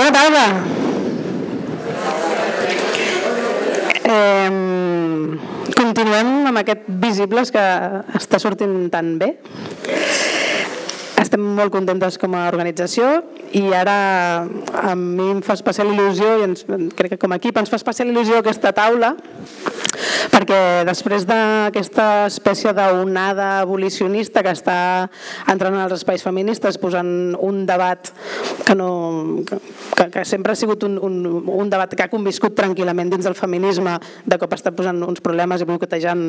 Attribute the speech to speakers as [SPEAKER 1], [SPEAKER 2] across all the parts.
[SPEAKER 1] Bona tarda. Eh, continuem amb aquest Visibles que està sortint tan bé. Estem molt contentes com a organització i ara a mi em fa especial il·lusió i ens, crec que com a equip ens fa especial il·lusió aquesta taula perquè després d'aquesta espècie d'onada abolicionista que està entrant en els espais feministes posant un debat que, no, que, que sempre ha sigut un, un, un debat que ha conviscut tranquil·lament dins del feminisme, de cop està posant uns problemes i boicotejant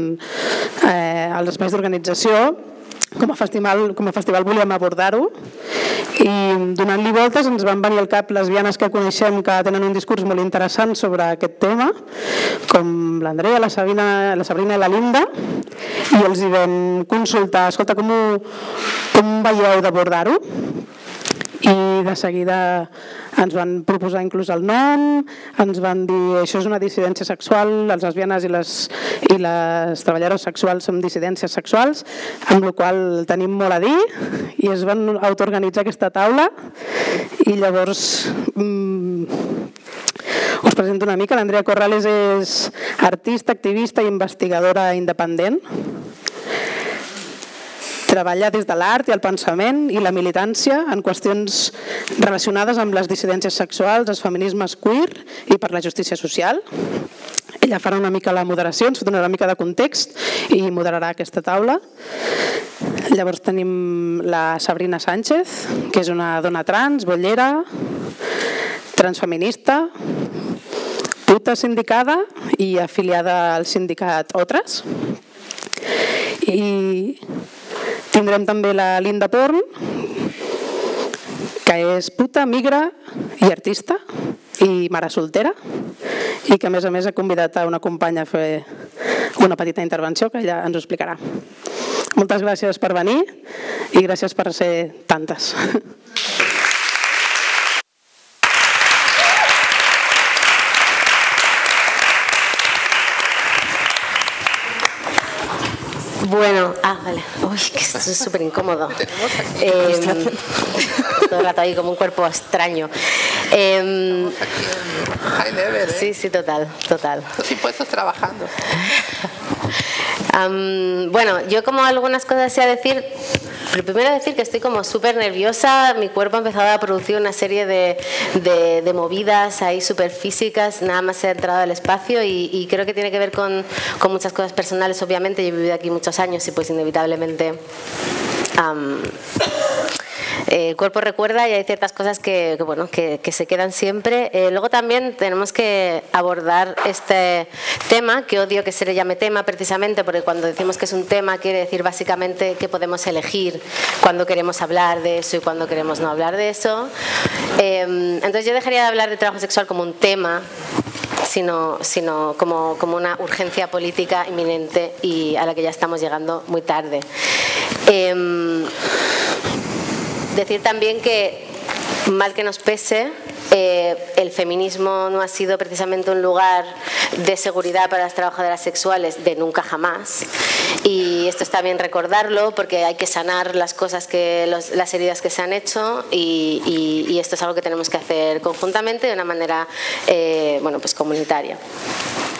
[SPEAKER 1] eh, els espais d'organització, com a festival, com a festival volíem abordar-ho i donant-li voltes ens van venir al cap lesbianes que coneixem que tenen un discurs molt interessant sobre aquest tema com l'Andrea, la, Sabina, la Sabrina i la Linda i els hi vam consultar escolta, com, ho, com veieu d'abordar-ho? i de seguida ens van proposar inclús el nom, ens van dir això és una dissidència sexual, les lesbianes i les, i les treballadores sexuals són dissidències sexuals, amb la qual tenim molt a dir i es van autoorganitzar aquesta taula i llavors mm, us presento una mica. L'Andrea Corrales és artista, activista i investigadora independent Treballa des de l'art i el pensament i la militància en qüestions relacionades amb les dissidències sexuals, els feminismes queer i per la justícia social. Ella farà una mica la moderació, ens donarà una mica de context i moderarà aquesta taula. Llavors tenim la Sabrina Sánchez, que és una dona trans, bollera, transfeminista, puta sindicada i afiliada al sindicat Otres. I Tindrem també la Linda Porn, que és puta, migra i artista i mare soltera i que a més a més ha convidat a una companya a fer una petita intervenció que ella ens ho explicarà. Moltes gràcies per venir i gràcies per ser tantes.
[SPEAKER 2] Bueno, ah, vale. Uy, que esto es súper incómodo. Eh, todo el rato ahí como un cuerpo extraño. Eh, sí, sí, total, total.
[SPEAKER 3] Los impuestos trabajando.
[SPEAKER 2] Um, bueno, yo como algunas cosas sé decir, primero decir que estoy como súper nerviosa, mi cuerpo ha empezado a producir una serie de, de, movidas ahí súper físicas, nada más he entrado al espacio y, y creo que tiene que ver con, con, muchas cosas personales, obviamente, yo he vivido aquí muchos años y pues inevitablemente... Um, eh, el cuerpo recuerda y hay ciertas cosas que, que bueno, que, que, se quedan siempre. Eh, luego también tenemos que abordar este tema, que odio que se le llame tema precisamente, porque cuando decimos que es un tema quiere decir básicamente que podemos elegir cuando queremos hablar de eso y cuando queremos no hablar de eso. Eh, entonces yo dejaría de hablar de trabajo sexual como un tema sino, sino como, como, una urgencia política inminente y a la que ya estamos llegando muy tarde. Eh, Decir también que, mal que nos pese, eh, el feminismo no ha sido precisamente un lugar de seguridad para las trabajadoras sexuales de nunca jamás. Y esto está bien recordarlo porque hay que sanar las cosas que los, las heridas que se han hecho y, esto es algo que tenemos que hacer conjuntamente de una manera eh, bueno, pues comunitaria.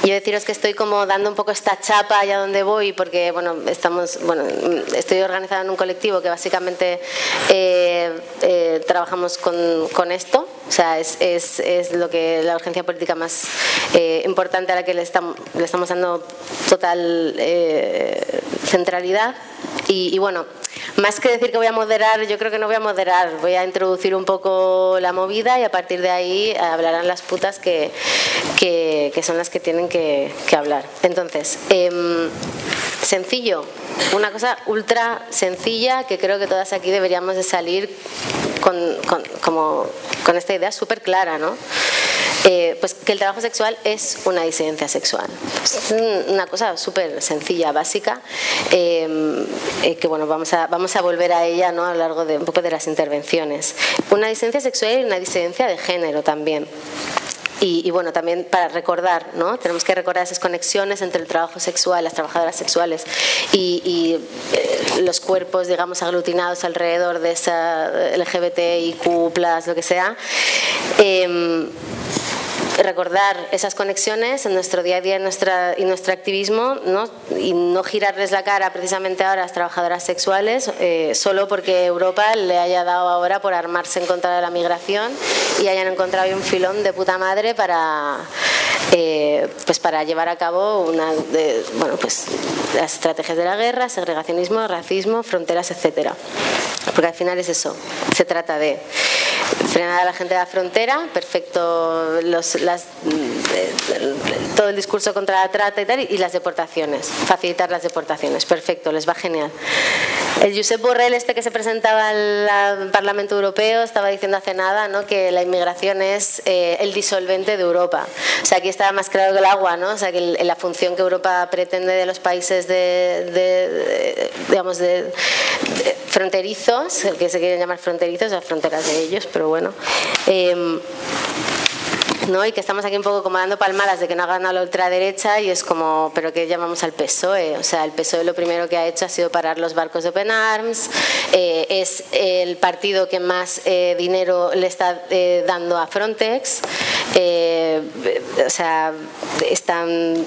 [SPEAKER 2] Yo deciros que estoy como dando un poco esta chapa allá donde voy porque bueno, estamos, bueno, estoy organizada en un colectivo que básicamente eh, trabajamos con, esto, o sea, es, es, es, lo que la urgencia política más eh, importante a la que le estamos, le estamos dando total eh, centralidad y, bueno, más que decir que voy a moderar, yo creo que no voy a moderar, voy a introducir un poco la movida y a partir de ahí hablarán las putas que, que, son las que tienen que, que hablar. Entonces, eh, sencillo, una cosa ultra sencilla que creo que todas aquí deberíamos de salir con, con, como, con esta idea súper clara, ¿no? Eh, pues que el trabajo sexual es una disidencia sexual. Es una cosa súper sencilla, básica, eh, eh, que bueno, vamos a, vamos a volver a ella ¿no? a lo largo de un poco de las intervenciones. Una disidencia sexual y una disidencia de género también. Y, bueno, también para recordar, ¿no? Tenemos que recordar esas conexiones entre el trabajo sexual, las trabajadoras sexuales y, eh, los cuerpos, digamos, aglutinados alrededor de esa LGBTIQ, lo que sea. Em, recordar esas conexiones en nuestro día a día nuestra, y nuestro activismo ¿no? y no girarles la cara precisamente ahora a las trabajadoras sexuales eh, solo porque Europa le haya dado ahora por armarse en contra de la migración y hayan encontrado un filón de puta madre para, eh, pues para llevar a cabo una de, bueno, pues las estrategias de la guerra, segregacionismo, racismo, fronteras, etcétera. Porque al final es eso, se trata de frenar a la gente de la frontera, perfecto los, las, eh, todo el discurso contra la trata y tal, y las deportaciones, facilitar las deportaciones, perfecto, les va genial. El Josep Borrell, este que se presentaba al Parlamento Europeo, estaba diciendo hace nada ¿no? que la inmigración es eh, el disolvente de Europa. O sea, aquí estaba más claro que el agua, ¿no? O sea, que la función que Europa pretende de los países de, digamos, de, fronterizos, que se quieren llamar fronterizos, las fronteras de ellos, pero bueno. Em, ¿no? y que estamos aquí un poco como dando palmadas de que no ha ganado la ultraderecha y es como, pero que llamamos al PSOE, o sea, el PSOE lo primero que ha hecho ha sido parar los barcos de Open Arms, eh, es el partido que más eh, dinero le está eh, dando a Frontex, o sea, están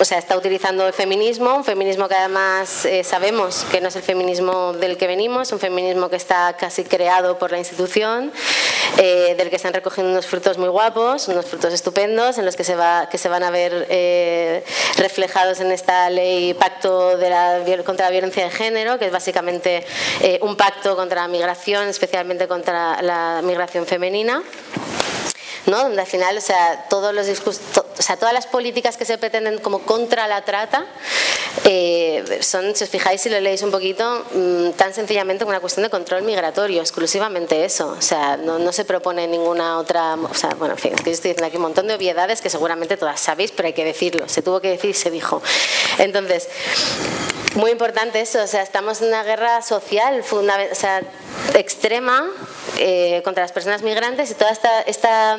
[SPEAKER 2] o sea, está utilizando el feminismo, un feminismo que además eh, sabemos que no es el feminismo del que venimos, un feminismo que está casi creado por la institución, eh, del que están recogiendo unos frutos muy guapos, unos frutos estupendos, en los que se, va, que se van a ver eh, reflejados en esta ley Pacto de la, contra la Violencia de Género, que es básicamente un pacto contra la migración, especialmente contra la migración femenina. ¿No? donde al final, o sea, todos los o sea, todas las políticas que se pretenden como contra la trata eh, son, si os fijáis si lo leéis un poquito, mm, tan sencillamente una cuestión de control migratorio, exclusivamente eso. O sea, no, no, se propone ninguna otra. O sea, bueno, en fin, es que yo estoy diciendo aquí un montón de obviedades que seguramente todas sabéis, pero hay que decirlo. Se tuvo que decir y se dijo. Entonces, muy importante eso, o sea, estamos en una guerra social o sea, extrema eh, contra las personas migrantes y toda esta, esta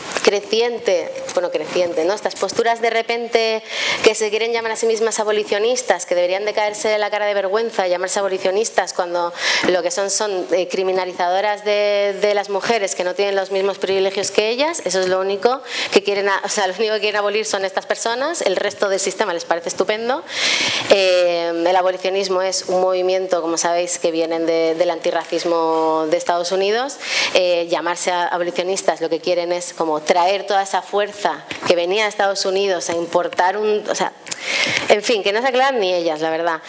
[SPEAKER 2] creciente, bueno, creciente, ¿no? Estas posturas de repente que se quieren llamar a sí mismas abolicionistas, que deberían de caerse de la cara de vergüenza, llamarse abolicionistas cuando lo que son son eh, criminalizadoras de, de, las mujeres que no tienen los mismos privilegios que ellas, eso es lo único que quieren, o sea, lo único que quieren abolir son estas personas, el resto del sistema les parece estupendo. Eh, el abolicionismo es un movimiento, como sabéis, que viene del antirracismo de Estados Unidos. Eh, llamarse abolicionistas lo que quieren es como traer toda esa fuerza que venía de Estados Unidos a importar un... O sea, en fin, que no se aclaran ni ellas, la verdad.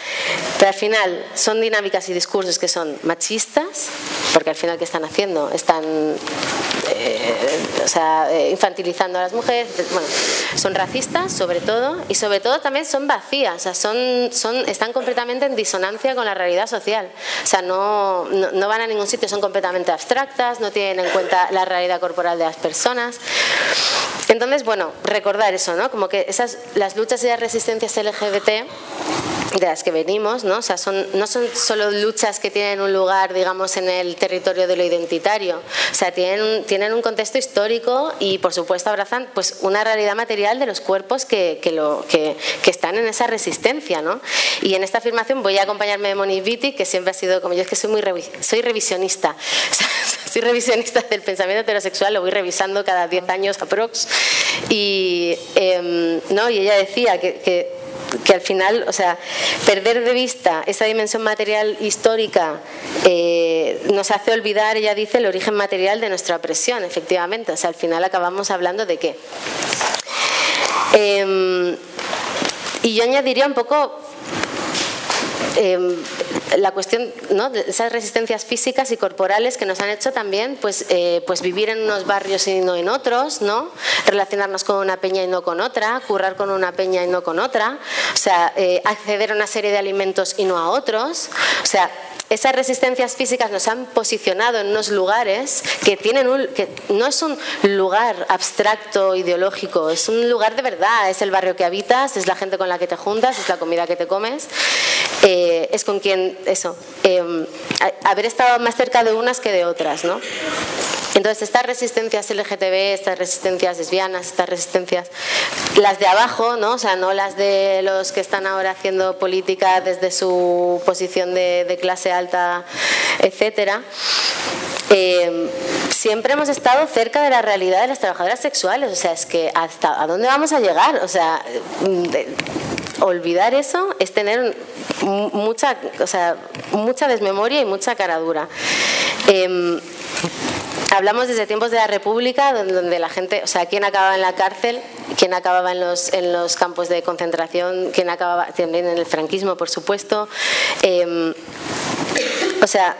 [SPEAKER 2] Pero al final son dinámicas y discursos que son machistas, porque al final, ¿qué están haciendo? Están eh, o sea, eh, infantilizando a las mujeres. Bueno, son racistas, sobre todo, y sobre todo también son vacías, o sea, son, son, están completamente en disonancia con la realidad social. O sea, no, no, no van a ningún sitio, son completamente abstractas, no tienen en cuenta la realidad corporal de las personas. Entonces, bueno, recordar eso, ¿no? Como que esas, las luchas y las resistencias LGBT de las que venimos, ¿no? O sea, son, no son solo luchas que tienen un lugar, digamos, en el territorio de lo identitario, o sea, tienen, tienen un contexto histórico y, por supuesto, abrazan pues, una realidad material de los cuerpos que, que, lo, que, que están en esa resistencia, ¿no? Y en esta afirmación voy a acompañarme de Moni Vitti, que siempre ha sido, como yo es que soy muy soy revisionista, soy revisionista del pensamiento heterosexual, lo voy revisando cada 10 años aprox, y, eh, ¿no? y ella decía que, que que al final, o sea, perder de vista esa dimensión material histórica eh, nos hace olvidar, ella dice, el origen material de nuestra opresión, efectivamente. O sea, al final acabamos hablando de qué. Em, y yo añadiría un poco Em, la cuestión ¿no? de esas resistencias físicas y corporales que nos han hecho también pues, eh, pues vivir en unos barrios y no en otros, ¿no? relacionarnos con una peña y no con otra, currar con una peña y no con otra, o sea, eh, acceder a una serie de alimentos y no a otros, o sea, esas resistencias físicas nos han posicionado en unos lugares que tienen un, que no es un lugar abstracto ideológico, es un lugar de verdad, es el barrio que habitas, es la gente con la que te juntas, es la comida que te comes, eh, es con quien eso, em, haber estado más cerca de unas que de otras, ¿no? Entonces, estas resistencias LGTB, estas resistencias lesbianas, estas resistencias, las de abajo, ¿no? O sea, no las de los que están ahora haciendo política desde su posición de, clase alta, etcétera. Eh, siempre hemos estado cerca de la realidad de las trabajadoras sexuales. O sea, es que hasta a dónde vamos a llegar. O sea, olvidar eso es tener mucha, o sea, mucha desmemoria y mucha caradura. Eh, Hablamos desde tiempos de la República, donde la gente, o sea, quién acababa en la cárcel, quién acababa en los, en los campos de concentración, quién acababa también en el franquismo, por supuesto. Em, o sea,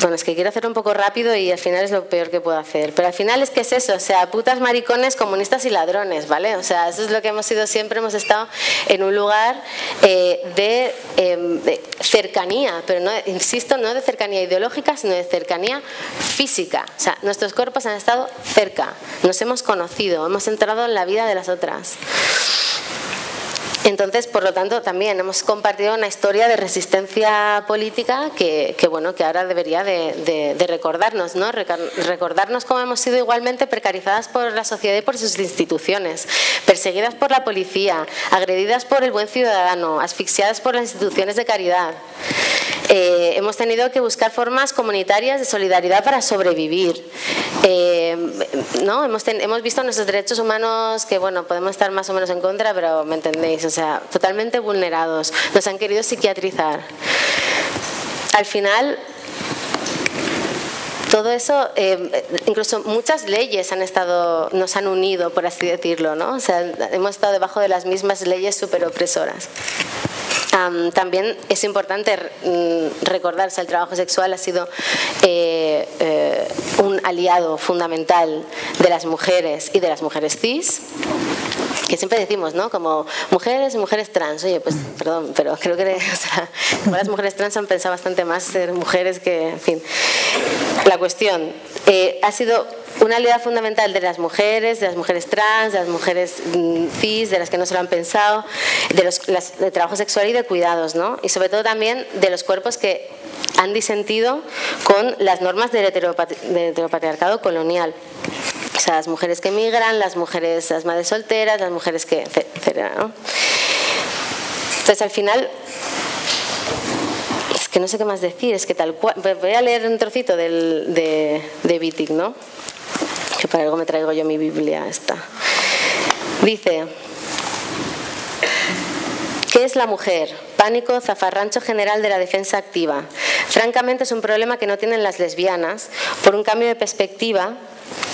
[SPEAKER 2] bueno, es que quiero hacer un poco rápido y al final es lo peor que puedo hacer. Pero al final es que es eso, o sea, putas, maricones, comunistas y ladrones, ¿vale? O sea, eso es lo que hemos sido siempre, hemos estado en un lugar eh, em, de, cercanía, pero no, insisto, no de cercanía ideológica, sino de cercanía física. O sea, nuestros cuerpos han estado cerca, nos hemos conocido, hemos entrado en la vida de las otras. Entonces, por lo tanto, también hemos compartido una historia de resistencia política que, bueno, que ahora debería de, recordarnos, ¿no? Recordarnos cómo hemos sido igualmente precarizadas por la sociedad y por sus instituciones, perseguidas por la policía, agredidas por el buen ciudadano, asfixiadas por las instituciones de caridad. Eh, hemos tenido que buscar formas comunitarias de solidaridad para sobrevivir. Eh, ¿no? hemos, hemos visto nuestros derechos humanos que, bueno, podemos estar más o menos en contra, pero me entendéis, sea, totalmente vulnerados. Nos han querido psiquiatrizar. Al final, todo eso, eh, incluso muchas leyes han estado, nos han unido, por así decirlo, ¿no? O sea, hemos estado debajo de las mismas leyes súper opresoras también es importante mm, recordarse el trabajo sexual ha sido eh, eh, un aliado fundamental de las mujeres y de las mujeres cis que siempre decimos, ¿no? Como mujeres y mujeres trans. Oye, pues perdón, pero creo que las mujeres trans han pensado bastante más ser mujeres que, en fin. La cuestión eh, ha sido una aliada fundamental de las mujeres, de las mujeres trans, de las mujeres mm, cis, de las que no se lo han pensado, de los de trabajo sexual y de cuidados, ¿no? Y sobre todo también de los cuerpos que han disentido con las normas del, heteropatriarcado colonial. Sea, las mujeres que emigran, las mujeres, las madres solteras, las mujeres que... etcétera, ¿no? Entonces, al final, es que no sé qué más decir, es que tal cual... Voy a leer un trocito del, de, de ¿no? que para algo me traigo yo mi Biblia esta. Dice, ¿qué es la mujer? Pánico, zafarrancho general de la defensa activa. Francamente es un problema que no tienen las lesbianas por un cambio de perspectiva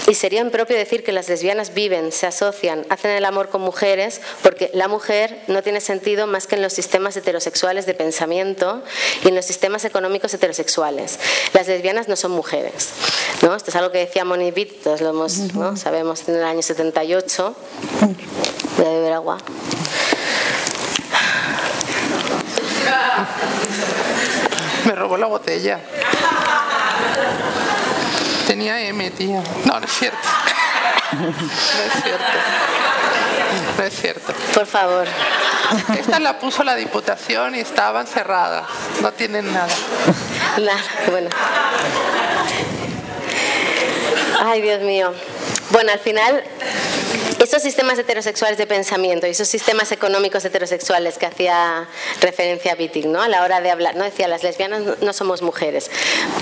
[SPEAKER 2] y sería impropio decir que las lesbianas viven, se asocian, hacen el amor con mujeres, porque la mujer no tiene sentido más que en los sistemas heterosexuales de pensamiento y en los sistemas económicos heterosexuales. Las lesbianas no son mujeres. ¿no? Esto es algo que decía Moni todos lo hemos, ¿no? sabemos, en el año 78. Voy a beber agua.
[SPEAKER 3] Me robó la botella. Tenía M, tío. No, no es cierto. No es cierto. No es cierto.
[SPEAKER 2] Por favor.
[SPEAKER 3] Esta la puso la diputación y estaban cerradas. No tienen nada.
[SPEAKER 2] Nada, bueno. Ay, Dios mío. Bueno, al final esos sistemas heterosexuales de pensamiento y esos sistemas económicos heterosexuales que hacía referencia a Wittig, ¿no? A la hora de hablar, no decía las lesbianas no somos mujeres.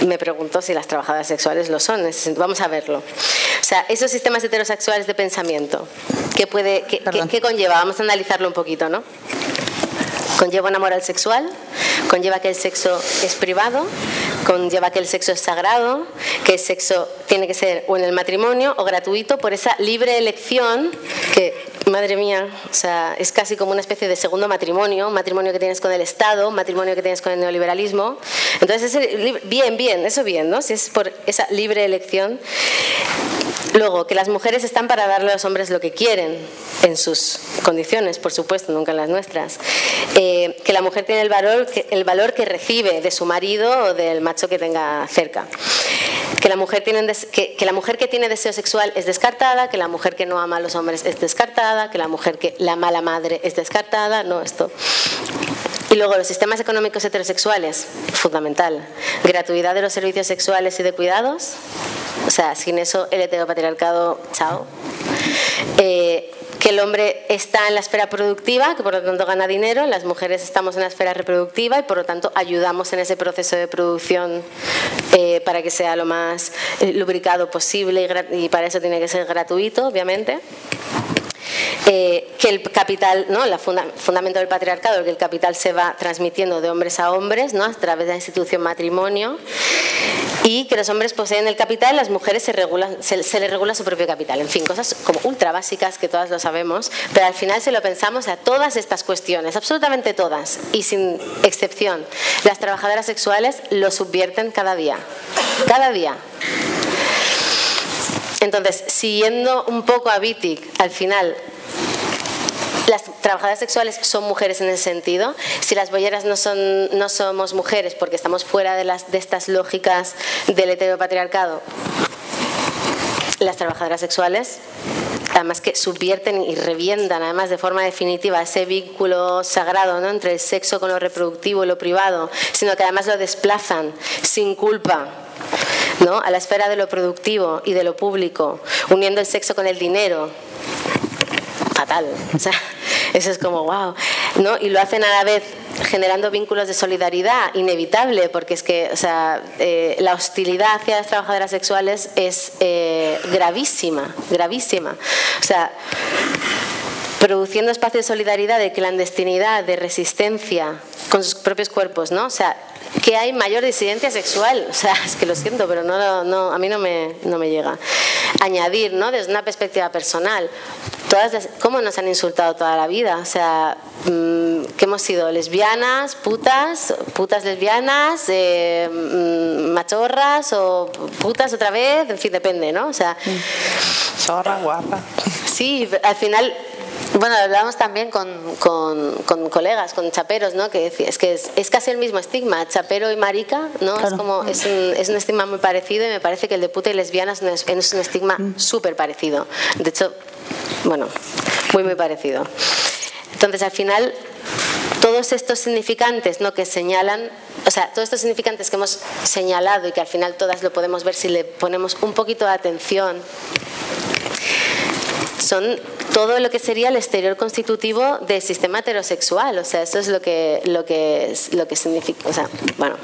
[SPEAKER 2] Me pregunto si las trabajadoras sexuales lo son. Vamos a verlo. O sea, esos sistemas heterosexuales de pensamiento, ¿qué puede, qué, qué conlleva? Vamos a analizarlo un poquito, ¿no? Conlleva una moral sexual, conlleva que el sexo es privado, conlleva que el sexo es sagrado, que el sexo tiene que ser o en el matrimonio o gratuito por esa libre elección que, madre mía, o sea, es casi como una especie de segundo matrimonio, matrimonio que tienes con el Estado, matrimonio que tienes con el neoliberalismo. Entonces, bien, bien, eso bien, ¿no? Si es por esa libre elección. Luego, que las mujeres están para darle a los hombres lo que quieren, en sus condiciones, por supuesto, nunca en las nuestras. Eh, que la mujer tiene el valor, que, el valor que recibe de su marido o del macho que tenga cerca. Que la, mujer que, que la mujer que tiene deseo sexual es descartada, que la mujer que no ama a los hombres es descartada, que la mujer que la mala madre es descartada, no, esto. Luego los sistemas económicos heterosexuales, fundamental. Gratuidad de los servicios sexuales y de cuidados, O sea, sin eso el heteropatriarcado, chao. Eh, que el hombre está en la esfera productiva, que por lo tanto gana dinero, las mujeres estamos en la esfera reproductiva y por lo tanto ayudamos en ese proceso de producción eh, para que sea lo más eh, lubricado posible y, y para eso tiene que ser gratuito, obviamente. Eh, que el capital, ¿no? el fundamento del patriarcado, que el capital se va transmitiendo de hombres a hombres ¿no? a través de la institución matrimonio y que los hombres poseen el capital, las mujeres se, regulan, se, les regula su propio capital. En fin, cosas como ultra básicas que todas lo sabemos, pero al final si lo pensamos a todas estas cuestiones, absolutamente todas y sin excepción, las trabajadoras sexuales lo subvierten cada día, cada día. Entonces, siguiendo un poco a Wittig, al final las trabajadoras sexuales son mujeres en ese sentido. Si las bolleras no, son, no somos mujeres porque estamos fuera de, las, de estas lógicas del heteropatriarcado, las trabajadoras sexuales además que subvierten y revientan además de forma definitiva ese vínculo sagrado ¿no? entre el sexo con lo reproductivo y lo privado, sino que además lo desplazan sin culpa ¿no? a la esfera de lo productivo y de lo público, uniendo el sexo con el dinero. Fatal. O sea, eso es como, wow. ¿no? Y lo hacen a la vez generando vínculos de solidaridad inevitable, porque es que o sea, eh, la hostilidad hacia las trabajadoras sexuales es eh, gravísima, gravísima. O sea, produciendo espacios de solidaridad, de clandestinidad, de resistencia con sus propios cuerpos, ¿no? O sea, que hay mayor disidencia sexual. O sea, es que lo siento, pero no, no, a mí no me, no me llega. Añadir, ¿no? Desde una perspectiva personal, todas cómo nos han insultado toda la vida. O sea, mm, que hemos sido lesbianas, putas, putas lesbianas, eh, mm, machorras o putas otra vez, en fin, depende, ¿no? O sea,
[SPEAKER 3] zorra, guapa.
[SPEAKER 2] Sí, al final bueno, hablábamos también con, con, colegas, con chaperos, ¿no? Que es que es, casi el mismo estigma, chapero y marica, ¿no? Es como es un, es un, estigma muy parecido y me parece que el de puta y lesbianas es, es un estigma mm. súper parecido. De hecho, bueno, muy muy parecido. Entonces, al final, todos estos significantes ¿no? que señalan, o sea, todos estos significantes que hemos señalado y que al final todas lo podemos ver si le ponemos un poquito de atención, son todo lo que sería el exterior constitutivo del sistema heterosexual. O sea, eso es lo que, lo que, lo que significa. O sea, bueno.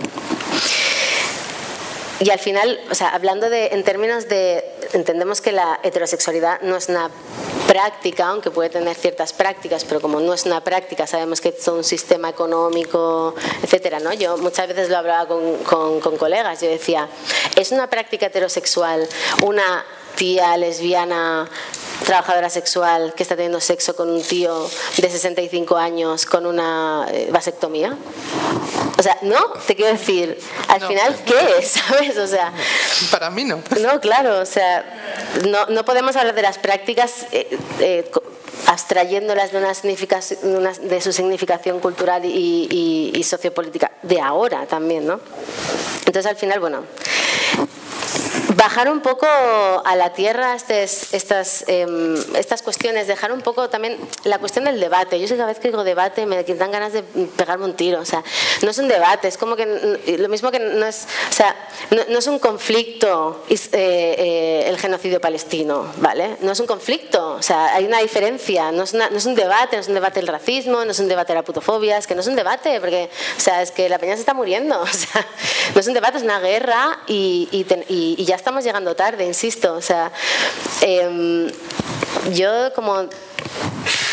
[SPEAKER 2] Y al final, o sea, hablando de, en términos de, entendemos que la heterosexualidad no es una práctica, aunque puede tener ciertas prácticas, pero como no es una práctica, sabemos que es un sistema económico, etcétera, ¿no? Yo muchas veces lo hablaba con, con, con colegas, yo decía, ¿es una práctica heterosexual una tía lesbiana trabajadora sexual que está teniendo sexo con un tío de 65 años con una eh, vasectomía? O sea, no, te quiero decir, al final, ¿qué es? ¿Sabes? O sea,
[SPEAKER 3] para mí no.
[SPEAKER 2] No, claro, o sea, no, no podemos hablar de las prácticas eh, eh, abstrayéndolas de, una significación, de su significación cultural y, y, y sociopolítica de ahora también, ¿no? Entonces, al final, bueno, bajar un poco a la tierra estas, em, estas cuestiones, dejar un poco también la cuestión del debate. Yo sé que cada vez que digo debate me dan ganas de pegarme un tiro. O sea, no es un debate, es como que lo mismo que no es, o sea, no, es un conflicto eh, eh, el genocidio palestino, ¿vale? No es un conflicto, o sea, hay una diferencia. No es, no es un debate, no es un debate el racismo, no es un debate la putofobia, es que no es un debate, porque, o sea, es que la peña se está muriendo. O sea, no es un debate, es una guerra y, y, y ya estamos llegando tarde, insisto. O sea, em, yo como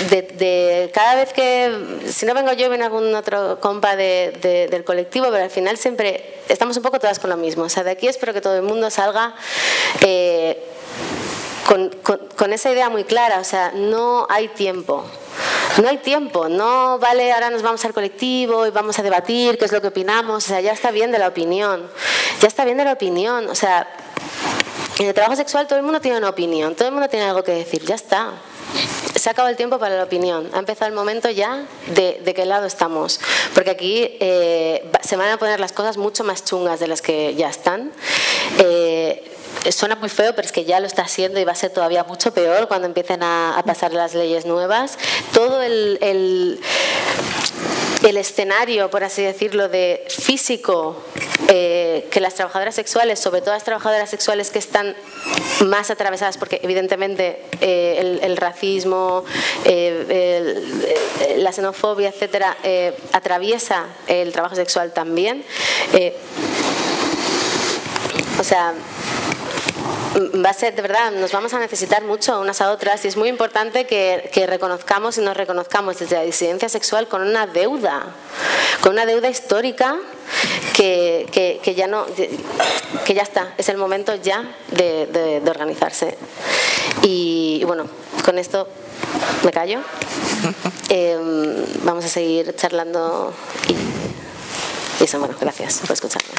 [SPEAKER 2] de, cada vez que, si no vengo yo, viene algún otro compa de, del colectivo, pero al final siempre estamos un poco todas con lo mismo. O sea, de aquí espero que todo el mundo salga eh, con, con, esa idea muy clara. O sea, no hay tiempo. No hay tiempo, no vale, ahora nos vamos al colectivo y vamos a debatir qué es lo que opinamos, o sea, ya está bien de la opinión, ya está bien de la opinión, o sea, en el trabajo sexual todo el mundo tiene una opinión, todo el mundo tiene algo que decir, ya está. Se ha acabado el tiempo para la opinión. Ha empezado el momento ya de, qué lado estamos. Porque aquí eh, se van a poner las cosas mucho más chungas de las que ya están. Eh, suena muy feo, pero es que ya lo está haciendo y va a ser todavía mucho peor cuando empiecen a, pasar las leyes nuevas. Todo el, el, escenario, por así decirlo, de físico eh, que las trabajadoras sexuales, sobre todo las trabajadoras sexuales que están más atravesadas, porque evidentemente eh, el, racismo, eh, la xenofobia, etcétera, atraviesa el trabajo sexual también. o sea, va a ser, de verdad, nos vamos a necesitar mucho unas a otras y es muy importante que, reconozcamos y nos reconozcamos desde la disidencia sexual con una deuda, con una deuda histórica que, ya no, que ya está, es el momento ya de, organizarse. Y, bueno, con esto me callo. Em, vamos a seguir charlando y, y eso, bueno, gracias por escucharme.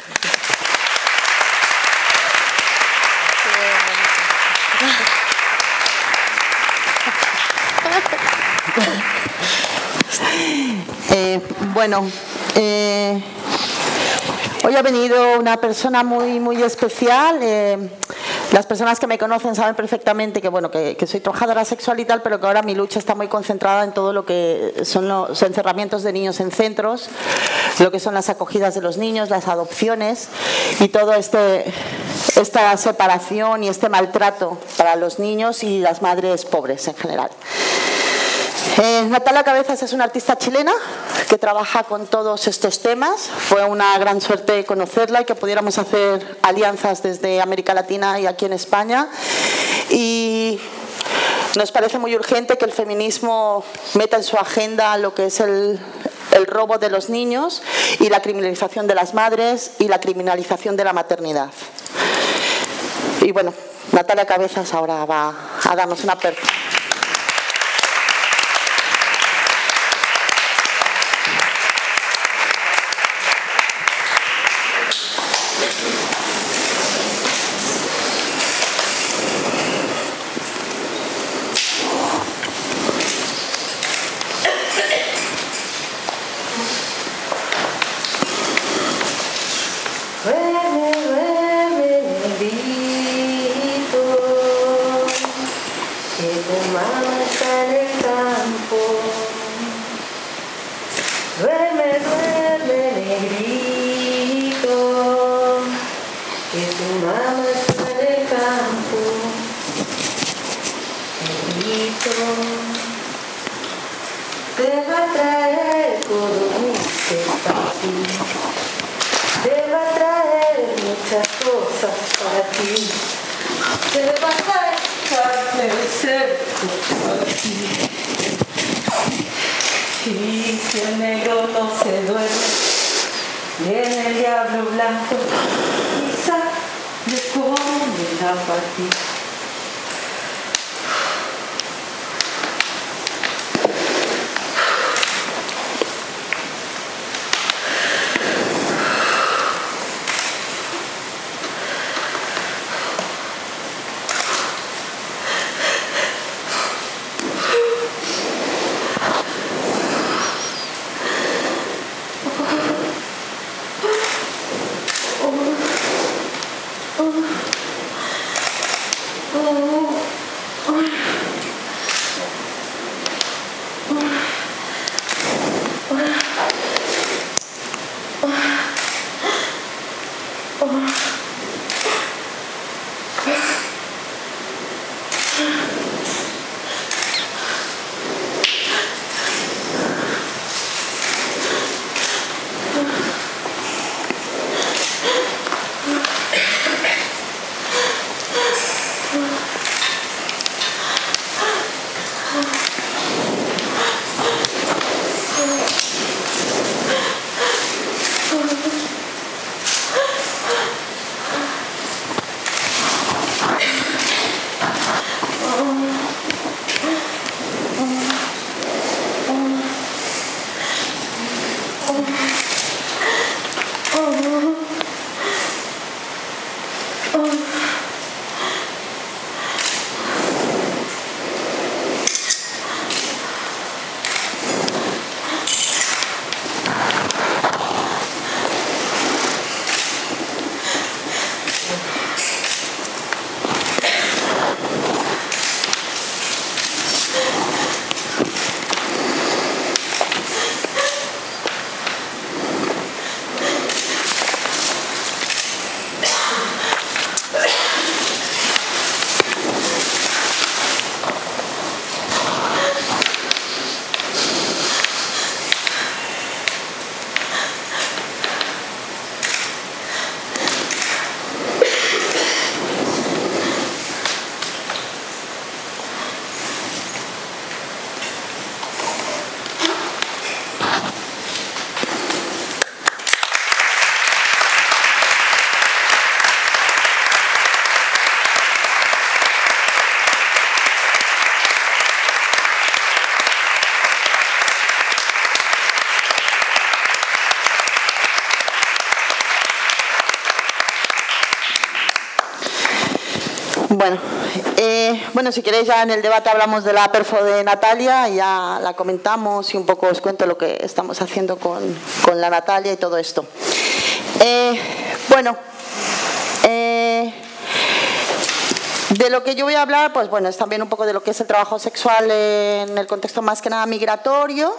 [SPEAKER 4] Eh, bueno, eh, hoy ha venido una persona muy, muy especial. Eh, las personas que me conocen saben perfectamente que, bueno, que, soy trabajadora sexual y tal, pero que ahora mi lucha está muy concentrada en todo lo que son los encerramientos de niños en centros, lo que son las acogidas de los niños, las adopciones y todo este esta separación y este maltrato para los niños y las madres pobres en general. Eh, Natalia Cabezas es una artista chilena que trabaja con todos estos temas. Fue una gran suerte conocerla y que pudiéramos hacer alianzas desde América Latina y aquí en España. Y nos parece muy urgente que el feminismo meta en su agenda lo que es el, robo de los niños y la criminalización de las madres y la criminalización de la maternidad. Y bueno, Natalia Cabezas ahora va a darnos una. Bueno, eh, bueno, si queréis ya en el debate hablamos de la perfo de Natalia, ya la comentamos y un poco os cuento lo que estamos haciendo con, con la Natalia y todo esto. Eh, bueno, eh, de lo que yo voy a hablar, pues bueno, es también un poco de lo que es el trabajo sexual en el contexto más que nada migratorio.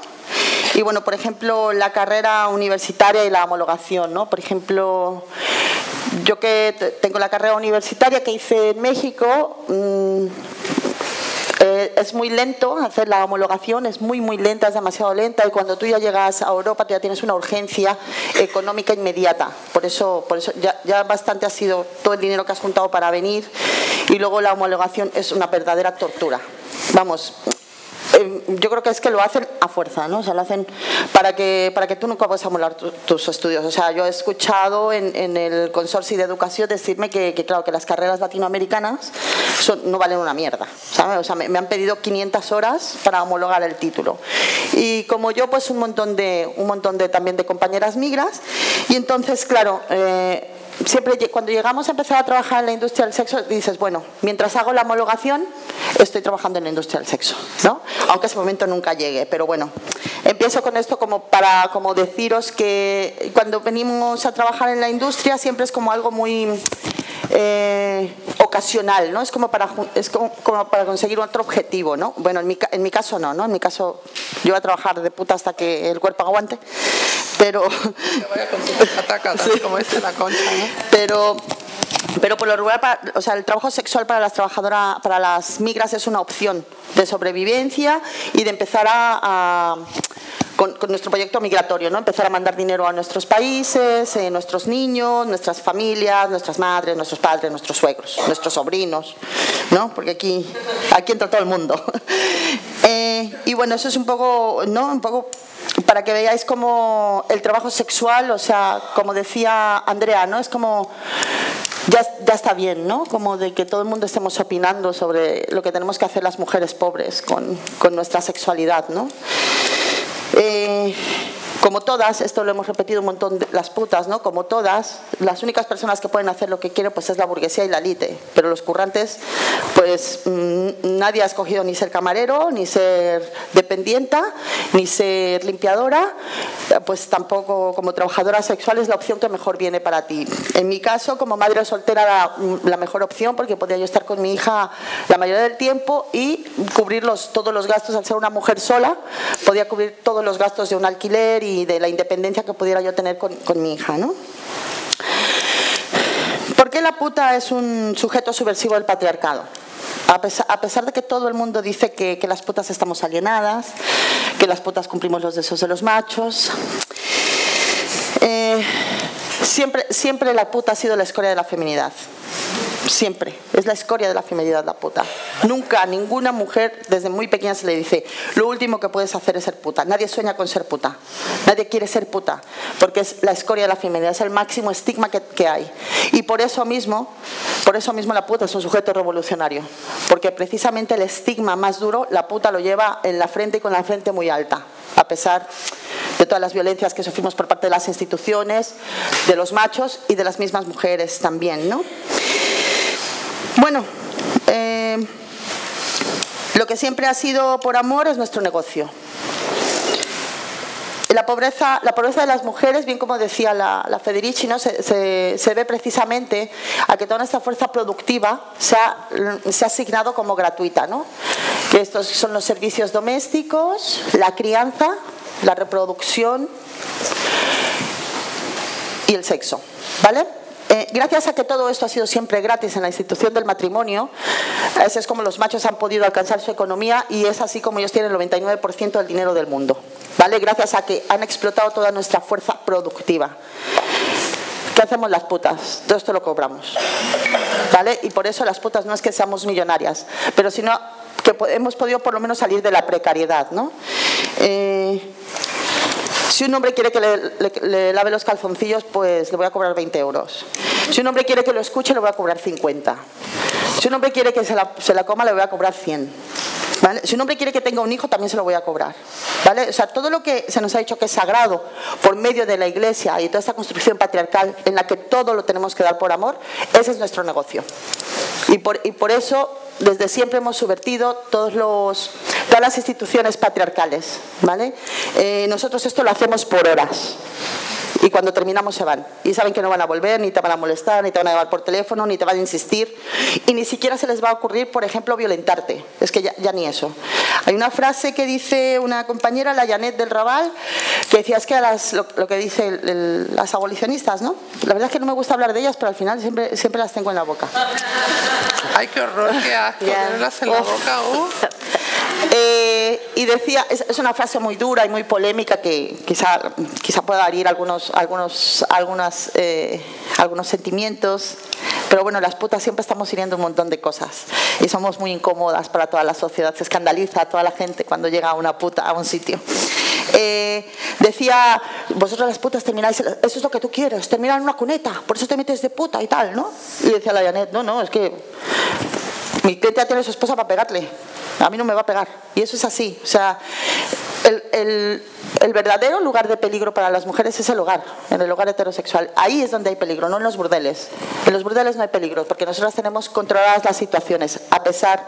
[SPEAKER 4] Y bueno, por ejemplo, la carrera universitaria y la homologación, ¿no? Por ejemplo, yo que tengo la carrera universitaria que hice en México, mm, eh, es muy lento hacer la homologación, es muy, muy lenta, es demasiado lenta y cuando tú ya llegas a Europa ya tienes una urgencia económica inmediata. Por eso, por eso ya, ya bastante ha sido todo el dinero que has juntado para venir y luego la homologación es una verdadera tortura. Vamos, yo creo que es que lo hacen a fuerza, ¿no? O sea, lo hacen para que, para que tú nunca puedas amolar tus estudios. O sea, yo he escuchado en, el consorcio de educación decirme que, claro, que las carreras latinoamericanas no valen una mierda. O sea, me, han pedido 500 horas para homologar el título. Y como yo, pues un montón de, un montón de también de compañeras migras. Y entonces, claro, eh, siempre cuando llegamos a empezar a trabajar en la industria del sexo, dices, bueno, mientras hago la homologación, estoy trabajando en la industria del sexo, ¿no? Aunque ese momento nunca llegue, pero bueno, empiezo con esto como para como deciros que cuando venimos a trabajar en la industria siempre es como algo muy eh, ocasional, ¿no? Es como para es como, para conseguir otro objetivo, ¿no? Bueno, en mi, en mi caso no, ¿no? En mi caso yo voy a trabajar de puta hasta que el cuerpo aguante, pero...
[SPEAKER 3] como es la concha, ¿no?
[SPEAKER 4] Pero pero por lo regular, o sea, el trabajo sexual para las trabajadoras, para las migras es una opción de sobrevivencia y de empezar a, con, nuestro proyecto migratorio, ¿no? Empezar a mandar dinero a nuestros países, eh, nuestros niños, nuestras familias, nuestras madres, nuestros padres, nuestros suegros, nuestros sobrinos, ¿no? Porque aquí, aquí entra todo el mundo. Eh, y bueno, eso es un poco, ¿no? Un poco para que veáis como el trabajo sexual, o sea, como decía Andrea, ¿no? Es como ya, ya, está bien, ¿no? Como de que todo el mundo estemos opinando sobre lo que tenemos que hacer las mujeres pobres con, con nuestra sexualidad, ¿no? Eh, como todas, esto lo hemos repetido un montón las putas, ¿no? Como todas, las únicas personas que pueden hacer lo que quieren pues es la burguesía y la elite, pero los currantes pues mm, nadie ha escogido ni ser camarero, ni ser dependienta, ni ser limpiadora, pues tampoco como trabajadora sexual es la opción que mejor viene para ti. En mi caso, como madre soltera era la mejor opción porque podía yo estar con mi hija la mayoría del tiempo y cubrir todos los gastos al ser una mujer sola, podía cubrir todos los gastos de un alquiler y de la independencia que pudiera yo tener con, mi hija, ¿no? ¿Por qué la puta es un sujeto subversivo del patriarcado? A pesar, de que todo el mundo dice que, las putas estamos alienadas, que las putas cumplimos los deseos de los machos, eh, siempre, siempre la puta ha sido la escoria de la feminidad. Siempre. Es la escoria de la feminidad la puta. Nunca a ninguna mujer desde muy pequeña se le dice, lo último que puedes hacer es ser puta. Nadie sueña con ser puta. Nadie quiere ser puta. Porque es la escoria de la feminidad, es el máximo estigma que, que hay. Y por eso mismo, por eso mismo la puta es un sujeto revolucionario. Porque precisamente el estigma más duro, la puta lo lleva en la frente y con la frente muy alta. A pesar de todas las violencias que sufrimos por parte de las instituciones, de los machos y de las mismas mujeres también, ¿no? Bueno, eh, lo que siempre ha sido por amor es nuestro negocio. La pobreza, la pobreza de las mujeres, bien como decía la, Federici, ¿no? se, ve precisamente a que toda nuestra fuerza productiva se ha, se ha asignado como gratuita. ¿no? Que estos son los servicios domésticos, la crianza, la reproducción y el sexo. ¿Vale? Eh, gracias a que todo esto ha sido siempre gratis en la institución del matrimonio, así es como los machos han podido alcanzar su economía y es así como ellos tienen el 99% del dinero del mundo. ¿vale? Gracias a que han explotado toda nuestra fuerza productiva. ¿Qué hacemos las putas? Todo esto lo cobramos. ¿Vale? Y por eso las putas no es que seamos millonarias, pero sino que hemos podido por lo menos salir de la precariedad. ¿no? Eh, si un hombre quiere que le, lave los calzoncillos, pues le voy a cobrar 20 euros. Si un hombre quiere que lo escuche, le voy a cobrar 50. Si un hombre quiere que se la, coma, le voy a cobrar 100. Si un hombre quiere que tenga un hijo, también se lo voy a cobrar. ¿vale? O sea, todo lo que se nos ha dicho que es sagrado por medio de la iglesia y toda esta construcción patriarcal en la que todo lo tenemos que dar por amor, ese es nuestro negocio. Y por, y por eso desde siempre hemos subvertido todos los, todas las instituciones patriarcales. ¿vale? Eh, nosotros esto lo hacemos por horas y cuando terminamos se van. Y saben que no van a volver, ni te van a molestar, ni te van a llamar por teléfono, ni te van a insistir. Y ni siquiera se les va a ocurrir, por ejemplo, violentarte. Es que ya, ni eso. Hay una frase que dice una compañera, la Janet del Raval, que decía, es que las, lo, que dicen las abolicionistas, ¿no? La verdad es que no me gusta hablar de ellas, pero al final siempre, siempre las tengo en la boca.
[SPEAKER 3] Ay, qué horror, qué asco, tenerlas en la boca.
[SPEAKER 4] Eh, y decía, es, es, una frase muy dura y muy polémica que quizá, quizá pueda herir algunos, algunos, algunas, eh, algunos sentimientos, pero bueno, las putas siempre estamos hiriendo un montón de cosas y somos muy incómodas para toda la sociedad, se escandaliza a toda la gente cuando llega una puta a un sitio. Eh, decía, vosotros las putas termináis, eso es lo que tú quieres, terminar en una cuneta, por eso te metes de puta y tal, ¿no? Y decía la Janet, no, no, es que mi ya tiene su esposa para pegarle, a mí no me va a pegar. Y eso es así, o sea, el, el, verdadero lugar de peligro para las mujeres es el hogar, en el hogar heterosexual. Ahí es donde hay peligro, no en los burdeles. En los burdeles no hay peligro, porque nosotros tenemos controladas las situaciones, a pesar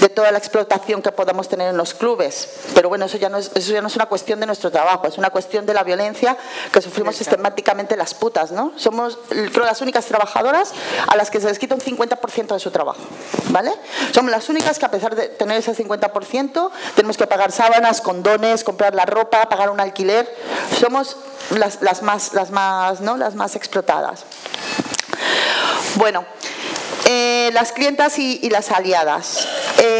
[SPEAKER 4] de toda la explotación que podamos tener en los clubes. Pero bueno, eso ya no es, eso ya no es una cuestión de nuestro trabajo, es una cuestión de la violencia que sufrimos sistemáticamente las putas, ¿no? Somos, creo, las únicas trabajadoras a las que se les quita un 50% de su trabajo, ¿vale? Somos las únicas que a pesar de tener ese 50%, tenemos que pagar sábanas, condones, comprar la ropa, pagar un alquiler. Somos las, más, las, más, ¿no? las más explotadas. Bueno, eh, las clientas y, las aliadas. Eh,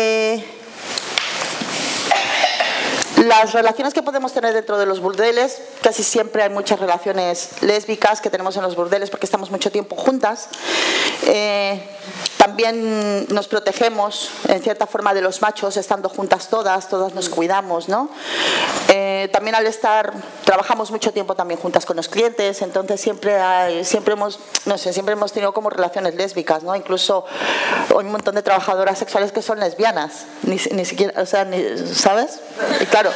[SPEAKER 4] las relaciones que podemos tener dentro de los burdeles, casi siempre hay muchas relaciones lésbicas que tenemos en los burdeles porque estamos mucho tiempo juntas. Eh, también nos protegemos en cierta forma de los machos, estando juntas todas, todas nos cuidamos, ¿no? Eh, también al estar, trabajamos mucho tiempo también juntas con los clientes, entonces siempre siempre hemos, no sé, siempre hemos tenido como relaciones lésbicas, ¿no? Incluso hay un montón de trabajadoras sexuales que son lesbianas, ni, ni siquiera, o sea, ¿sabes? Y claro,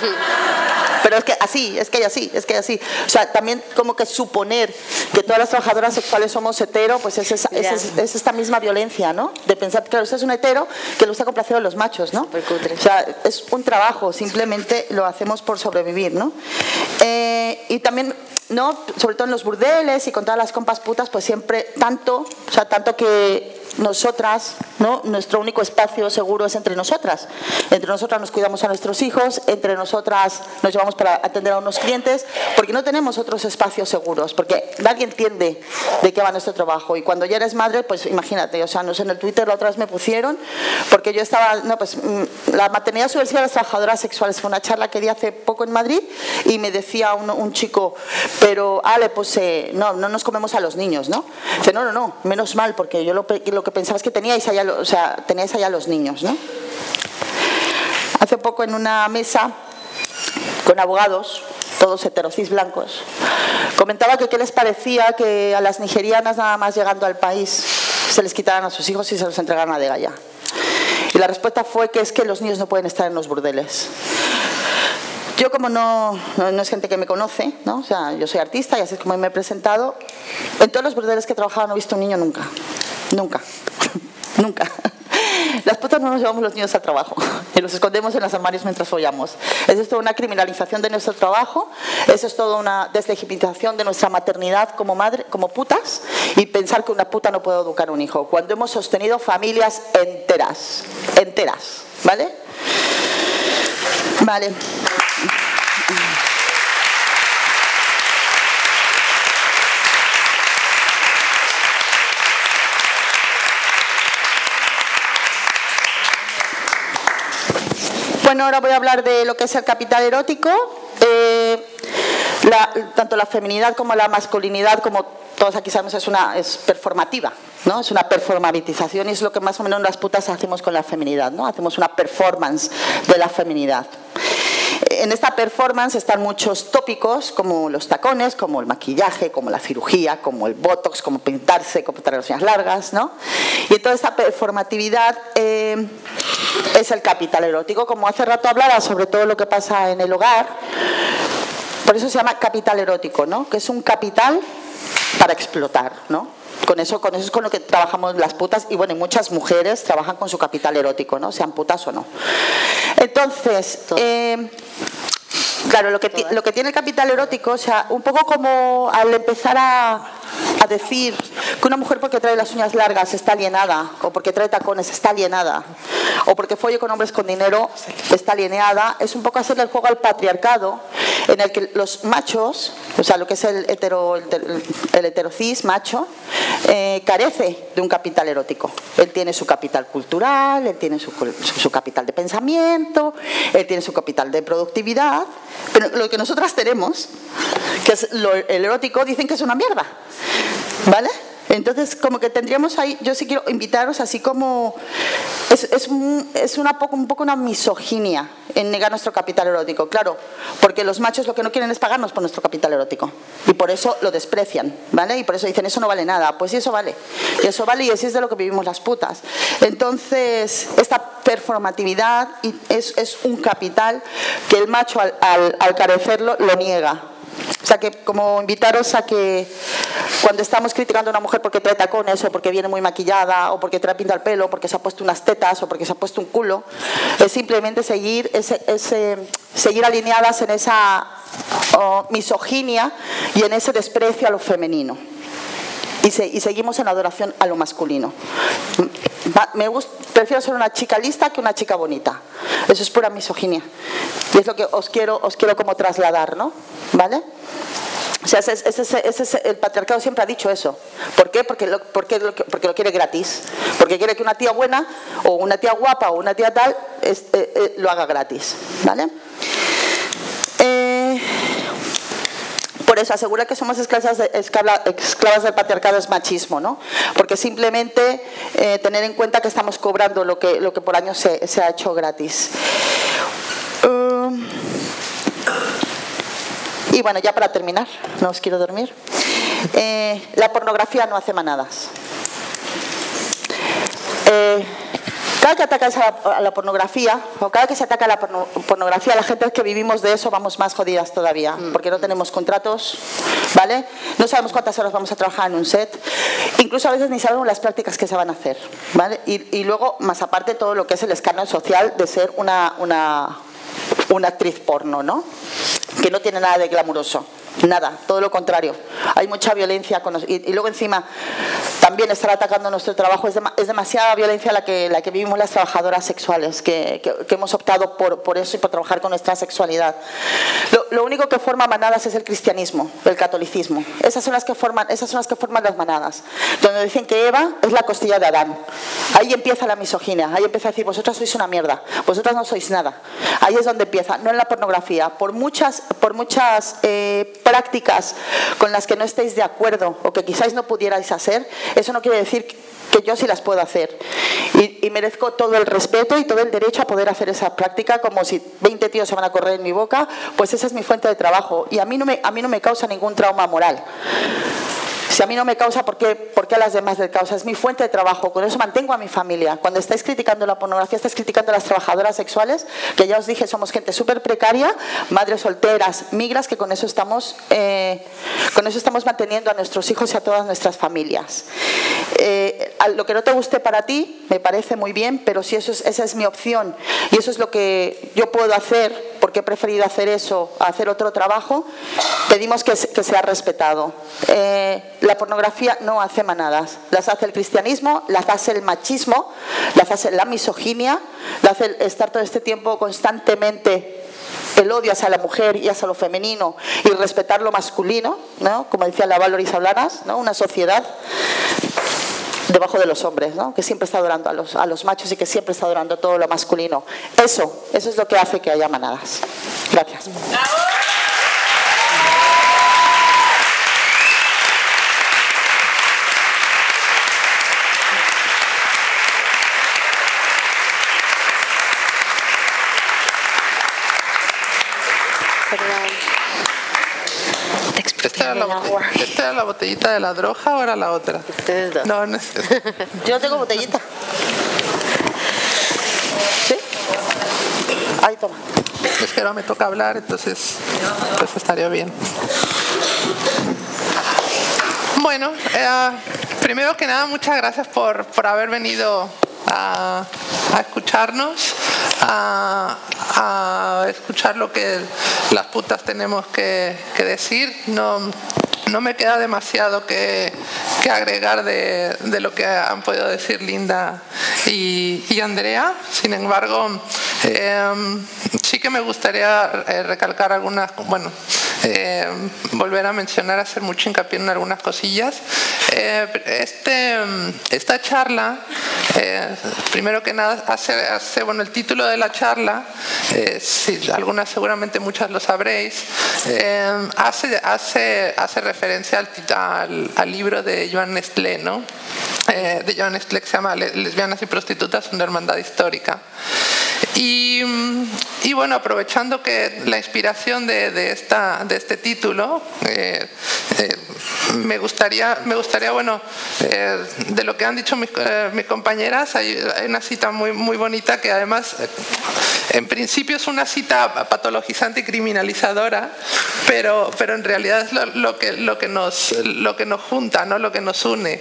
[SPEAKER 4] pero es que así, es que hay así, es que hay así. O sea, también como que suponer que todas las trabajadoras sexuales somos hetero, pues es, es, esta misma violencia, ¿no? De pensar, claro, usted es un hetero que le gusta complacer a los machos, ¿no? O sea, es un trabajo, simplemente lo hacemos por sobrevivir, ¿no? Eh, y también ¿no? Sobre todo en los burdeles y con todas las compas putas, pues siempre tanto, o sea, tanto que nosotras, ¿no? Nuestro único espacio seguro es entre nosotras. Entre nosotras nos cuidamos a nuestros hijos, entre nosotras nos llevamos para atender a unos clientes, porque no tenemos otros espacios seguros, porque nadie entiende de qué va nuestro trabajo. Y cuando ya eres madre, pues imagínate, o sea, no sé, en el Twitter la otra vez me pusieron, porque yo estaba, no, pues mm, la maternidad subversiva de las trabajadoras sexuales fue una charla que di hace poco en Madrid y me decía un, chico, pero Ale, pues eh, no, no nos comemos a los niños, ¿no? Dice, no, no, no, menos mal, porque yo lo, lo que pensaba es que teníais allá, o sea, teníais allá los niños, ¿no? Hace poco en una mesa con abogados, todos heterosis blancos, comentaba que qué les parecía que a las nigerianas nada más llegando al país se les quitaran a sus hijos y se los entregaran a Degaya. Y la respuesta fue que es que los niños no pueden estar en los burdeles. Yo como no, no, es gente que me conoce, ¿no? o sea, yo soy artista y así es como me he presentado, en todos los burdeles que he trabajado no he visto un niño nunca, nunca, nunca. Las putas no nos llevamos los niños al trabajo y los escondemos en los armarios mientras follamos. Eso es toda una criminalización de nuestro trabajo, eso es toda una deslegitimización de nuestra maternidad como madre, como putas y pensar que una puta no puede educar a un hijo, cuando hemos sostenido familias enteras, enteras, ¿vale? Vale. Bueno, ahora voy a hablar de lo que es el capital erótico. Eh, tanto la feminidad como la masculinidad, como todos aquí sabemos, es una es performativa, ¿no? Es una performatización y es lo que más o menos las putas hacemos con la feminidad, ¿no? Hacemos una performance de la feminidad. En esta performance están muchos tópicos como los tacones, como el maquillaje, como la cirugía, como el botox, como pintarse, como tener las uñas largas, ¿no? Y toda esta performatividad eh, es el capital erótico. Como hace rato hablaba sobre todo lo que pasa en el hogar, por eso se llama capital erótico, ¿no? Que es un capital para explotar, ¿no? Con eso, con eso es con lo que trabajamos las putas y bueno, y muchas mujeres trabajan con su capital erótico, ¿no? Sean putas o no. Entonces, eh, Claro, lo que, lo que tiene el capital erótico, o sea, un poco como al empezar a, a decir que una mujer porque trae las uñas largas está alienada, o porque trae tacones está alienada, o porque folle con hombres con dinero está alienada, es un poco hacerle el juego al patriarcado, en el que los machos, o sea, lo que es el, hetero, el, heterocis macho, eh, carece de un capital erótico. Él tiene su capital cultural, él tiene su, su capital de pensamiento, él tiene su capital de productividad, pero lo que nosotras tenemos, que es lo, el erótico, dicen que es una mierda. ¿Vale? Entonces, como que tendríamos ahí, yo sí quiero invitaros así como, es, es, es una poco, un poco una misoginia en negar nuestro capital erótico, claro, porque los machos lo que no quieren es pagarnos por nuestro capital erótico y por eso lo desprecian, ¿vale? Y por eso dicen, eso no vale nada, pues sí, eso vale, y eso vale y así es de lo que vivimos las putas. Entonces, esta performatividad es, es un capital que el macho al, al, al carecerlo lo niega, o sea que como invitaros a que cuando estamos criticando a una mujer porque trae tacones o porque viene muy maquillada o porque trae pinta el pelo, o porque se ha puesto unas tetas o porque se ha puesto un culo, es simplemente seguir, ese, ese, seguir alineadas en esa misoginia y en ese desprecio a lo femenino. Y, se, y, seguimos en adoración a lo masculino. Me prefiero ser una chica lista que una chica bonita. Eso es pura misoginia. Y es lo que os quiero, os quiero como trasladar, ¿no? ¿Vale? O sea, ese, ese, ese, el patriarcado siempre ha dicho eso. ¿Por qué? Porque lo, porque, porque lo quiere gratis. Porque quiere que una tía buena o una tía guapa o una tía tal eh, eh, lo haga gratis. ¿Vale? Eh, por eso asegura que somos esclavas, esclavas del patriarcado es machismo, ¿no? Porque simplemente tener en cuenta que estamos cobrando lo que, lo que por años se, se ha hecho gratis. Y bueno, ya para terminar, no os quiero dormir. Eh, la pornografía no hace manadas. Eh, cada que atacas a la, a la, pornografía, o cada que se ataca a la porno, pornografía, la gente que vivimos de eso vamos más jodidas todavía, mm. porque no tenemos contratos, ¿vale? No sabemos cuántas horas vamos a trabajar en un set, incluso a veces ni sabemos las prácticas que se van a hacer, ¿vale? Y, y luego, más aparte, todo lo que es el escándalo social de ser una, una, una actriz porno, ¿no? Que no tiene nada de glamuroso. Nada, todo lo contrario. Hay mucha violencia con y, y, luego encima también estar atacando nuestro trabajo. Es, de, es demasiada violencia la que, la que vivimos las trabajadoras sexuales, que, que, hemos optado por, por, eso y por trabajar con nuestra sexualidad. Lo, lo, único que forma manadas es el cristianismo, el catolicismo. Esas son, las que forman, esas son las que forman las manadas. Donde dicen que Eva es la costilla de Adán. Ahí empieza la misoginia. Ahí empieza a decir, vosotras sois una mierda. Vosotras no sois nada. Ahí es donde empieza, no en la pornografía. Por muchas, por muchas eh, prácticas con las que no estéis de acuerdo o que quizás no pudierais hacer, eso no quiere decir que yo sí las puedo hacer. Y, merezco todo el respeto y todo el derecho a poder hacer esa práctica, como si 20 tíos se van a correr en mi boca, pues esa es mi fuente de trabajo. Y a mí no me, a mí no me causa ningún trauma moral. Si a mí no me causa, ¿por qué, ¿por qué a las demás les causa? Es mi fuente de trabajo, con eso mantengo a mi familia. Cuando estáis criticando la pornografía, estáis criticando a las trabajadoras sexuales, que ya os dije, somos gente súper precaria, madres solteras, migras, que con eso, estamos, eh, con eso estamos manteniendo a nuestros hijos y a todas nuestras familias. Eh, lo que no te guste para ti, me parece muy bien, pero si esa es mi opción y eso es lo que yo puedo hacer, porque he preferido hacer eso a hacer otro trabajo, pedimos que, que sea respetado. Eh, la pornografía no hace manadas, las hace el cristianismo, las hace el machismo, las hace la misoginia, las hace estar todo este tiempo constantemente el odio hacia la mujer y hacia lo femenino y respetar lo masculino, ¿no? como decía la Valoris Hablanas, ¿no? una sociedad debajo de los hombres, ¿no? que siempre está adorando a los, a los machos y que siempre está adorando todo lo masculino. Eso, eso es lo que hace que haya manadas. Gracias.
[SPEAKER 3] ¿Esta era, la ¿Esta era la botellita de la droga o era la otra?
[SPEAKER 2] Ustedes dos.
[SPEAKER 3] No, no es
[SPEAKER 4] Yo tengo botellita. ¿Sí? Ahí toma.
[SPEAKER 3] Es que ahora me toca hablar, entonces pues estaría bien. Bueno, eh, primero que nada, muchas gracias por, por haber venido a, a escucharnos, a, a, escuchar lo que las putas tenemos que, que decir. No, no me queda demasiado que, que agregar de, de, lo que han podido decir Linda y, y Andrea. Sin embargo, eh, sí que me gustaría eh, recalcar algunas, bueno, eh, volver a mencionar, hacer mucho hincapié en algunas cosillas. Eh, este, esta charla, eh, primero que nada, hace, hace, bueno, el título de la charla, si algunas seguramente muchas lo sabréis, hace, hace, hace referencia al, al, al, libro de Joan Nestlé, ¿no? de Joan Nestlé que se llama Lesbianas y prostitutas, una hermandad histórica. Y, y, bueno, aprovechando que la inspiración de, de, esta, de este título, eh, eh, me, gustaría, me gustaría, bueno, eh, de lo que han dicho mis, mis compañeras, hay, hay, una cita muy, muy bonita que además, en principio es una cita patologizante y criminalizadora, pero, pero en realidad es lo, lo, que, lo, que nos, lo que nos junta, ¿no? lo que nos une.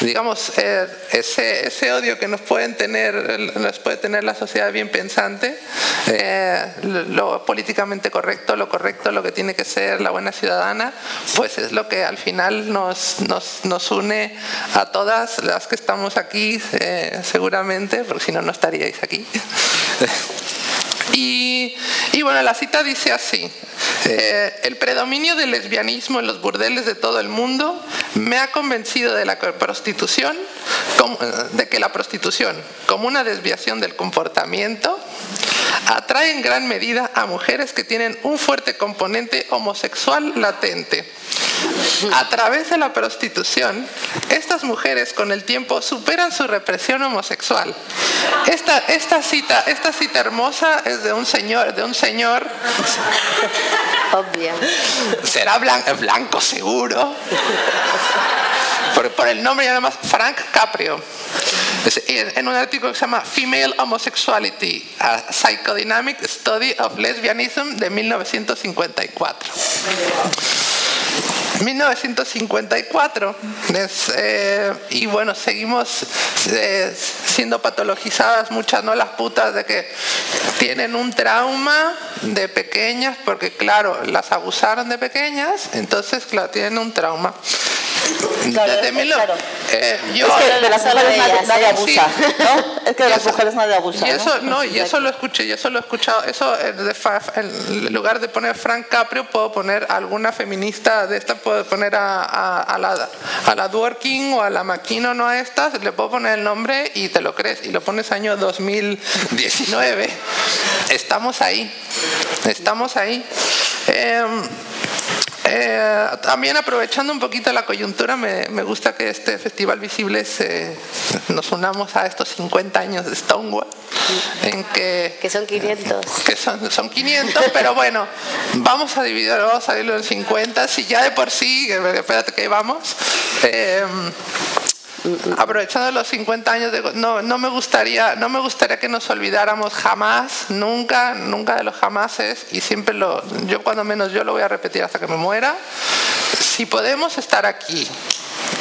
[SPEAKER 3] digamos, ese, ese odio que nos pueden tener, nos puede tener la sociedad bien pensante, eh, lo políticamente correcto, lo correcto, lo que tiene que ser la buena ciudadana, pues es lo que al final nos, nos, nos une a todas las que estamos aquí, eh, seguramente, porque si no, no estaríais aquí. Y, bueno, la cita dice así, eh, el predominio del lesbianismo en los burdeles de todo el mundo me ha convencido de la prostitución, de que la prostitución, como una desviación del comportamiento, atrae en gran medida a mujeres que tienen un fuerte componente homosexual latente. A través de la prostitución, estas mujeres con el tiempo superan su represión homosexual. Esta, cita, esta cita hermosa es de un señor, de un señor.
[SPEAKER 2] Obvio.
[SPEAKER 3] Será blanco, blanco seguro. Por, por, el nombre nada más Frank Caprio. En un artículo que se llama Female Homosexuality, a Psychodynamic Study of Lesbianism de 1954. 1954 es, eh, y bueno seguimos eh, siendo patologizadas muchas no las putas de que tienen un trauma de pequeñas porque claro las abusaron de pequeñas entonces claro tienen un trauma
[SPEAKER 4] Claro,
[SPEAKER 3] Desde mil,
[SPEAKER 4] claro.
[SPEAKER 3] eh, yo,
[SPEAKER 4] es que de las mujeres nadie,
[SPEAKER 2] ¿eh?
[SPEAKER 4] abusa,
[SPEAKER 3] Sí.
[SPEAKER 4] ¿no? Es que de las mujeres nadie abusa,
[SPEAKER 3] y eso,
[SPEAKER 4] ¿no?
[SPEAKER 3] no, y eso lo escuché, y eso lo he escuchado. Eso, eh, en lugar de poner Frank Caprio, puedo poner alguna feminista de esta, puedo poner a, a, a la, a la Dworkin o a la Maquino, no a estas, le puedo poner el nombre y te lo crees, y lo pones año 2019. Estamos ahí, estamos ahí. Em, eh, también aprovechando un poquito la coyuntura, me, me gusta que este Festival Visible se, nos unamos a estos 50 años de Stonewall, en que,
[SPEAKER 2] Que son 500.
[SPEAKER 3] que son, son 500, pero bueno, vamos a dividirlo, vamos a dividirlo en 50, si ya de por sí, espérate que vamos. Eh, aprovechando los 50 años de no, no me gustaría no me gustaría que nos olvidáramos jamás nunca nunca de los jamases y siempre lo yo cuando menos yo lo voy a repetir hasta que me muera. Si podemos estar aquí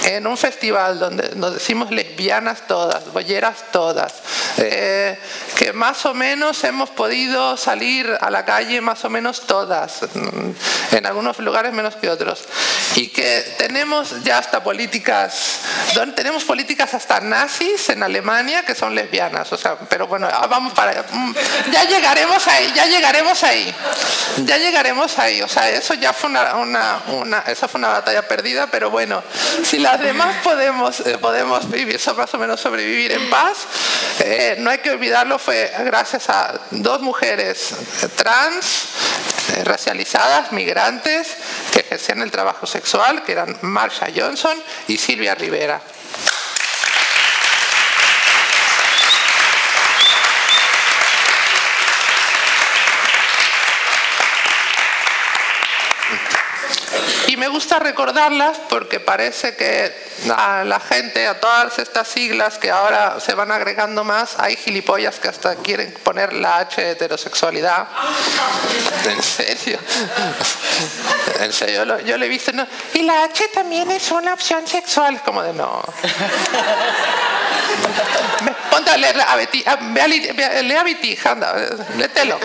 [SPEAKER 3] en un festival donde nos decimos lesbianas todas, bolleras todas, eh, que más o menos hemos podido salir a la calle más o menos todas, mm, en algunos lugares menos que otros, y que tenemos ya hasta políticas, donde tenemos políticas hasta nazis en Alemania que son lesbianas, o sea, pero bueno, ah, vamos para, mm, ya llegaremos ahí, ya llegaremos ahí, ya llegaremos ahí, o sea, eso ya fue una, una, una esa fue una batalla perdida, pero bueno, si las demás podemos, eh, podemos vivir, más o menos sobrevivir en paz, eh, no hay que olvidarlo, fue gracias a dos mujeres eh, trans, racializadas, migrantes, que ejercían el trabajo sexual, que eran Marsha Johnson y Silvia Rivera. Me gusta recordarlas porque parece que a la gente, a todas estas siglas que ahora se van agregando más, hay gilipollas que hasta quieren poner la H de heterosexualidad. En serio. En serio, yo le he visto. Y la H también es una opción sexual. Como de no. Ponte a leer a Betty, a, lee a Betty, anda, lételo,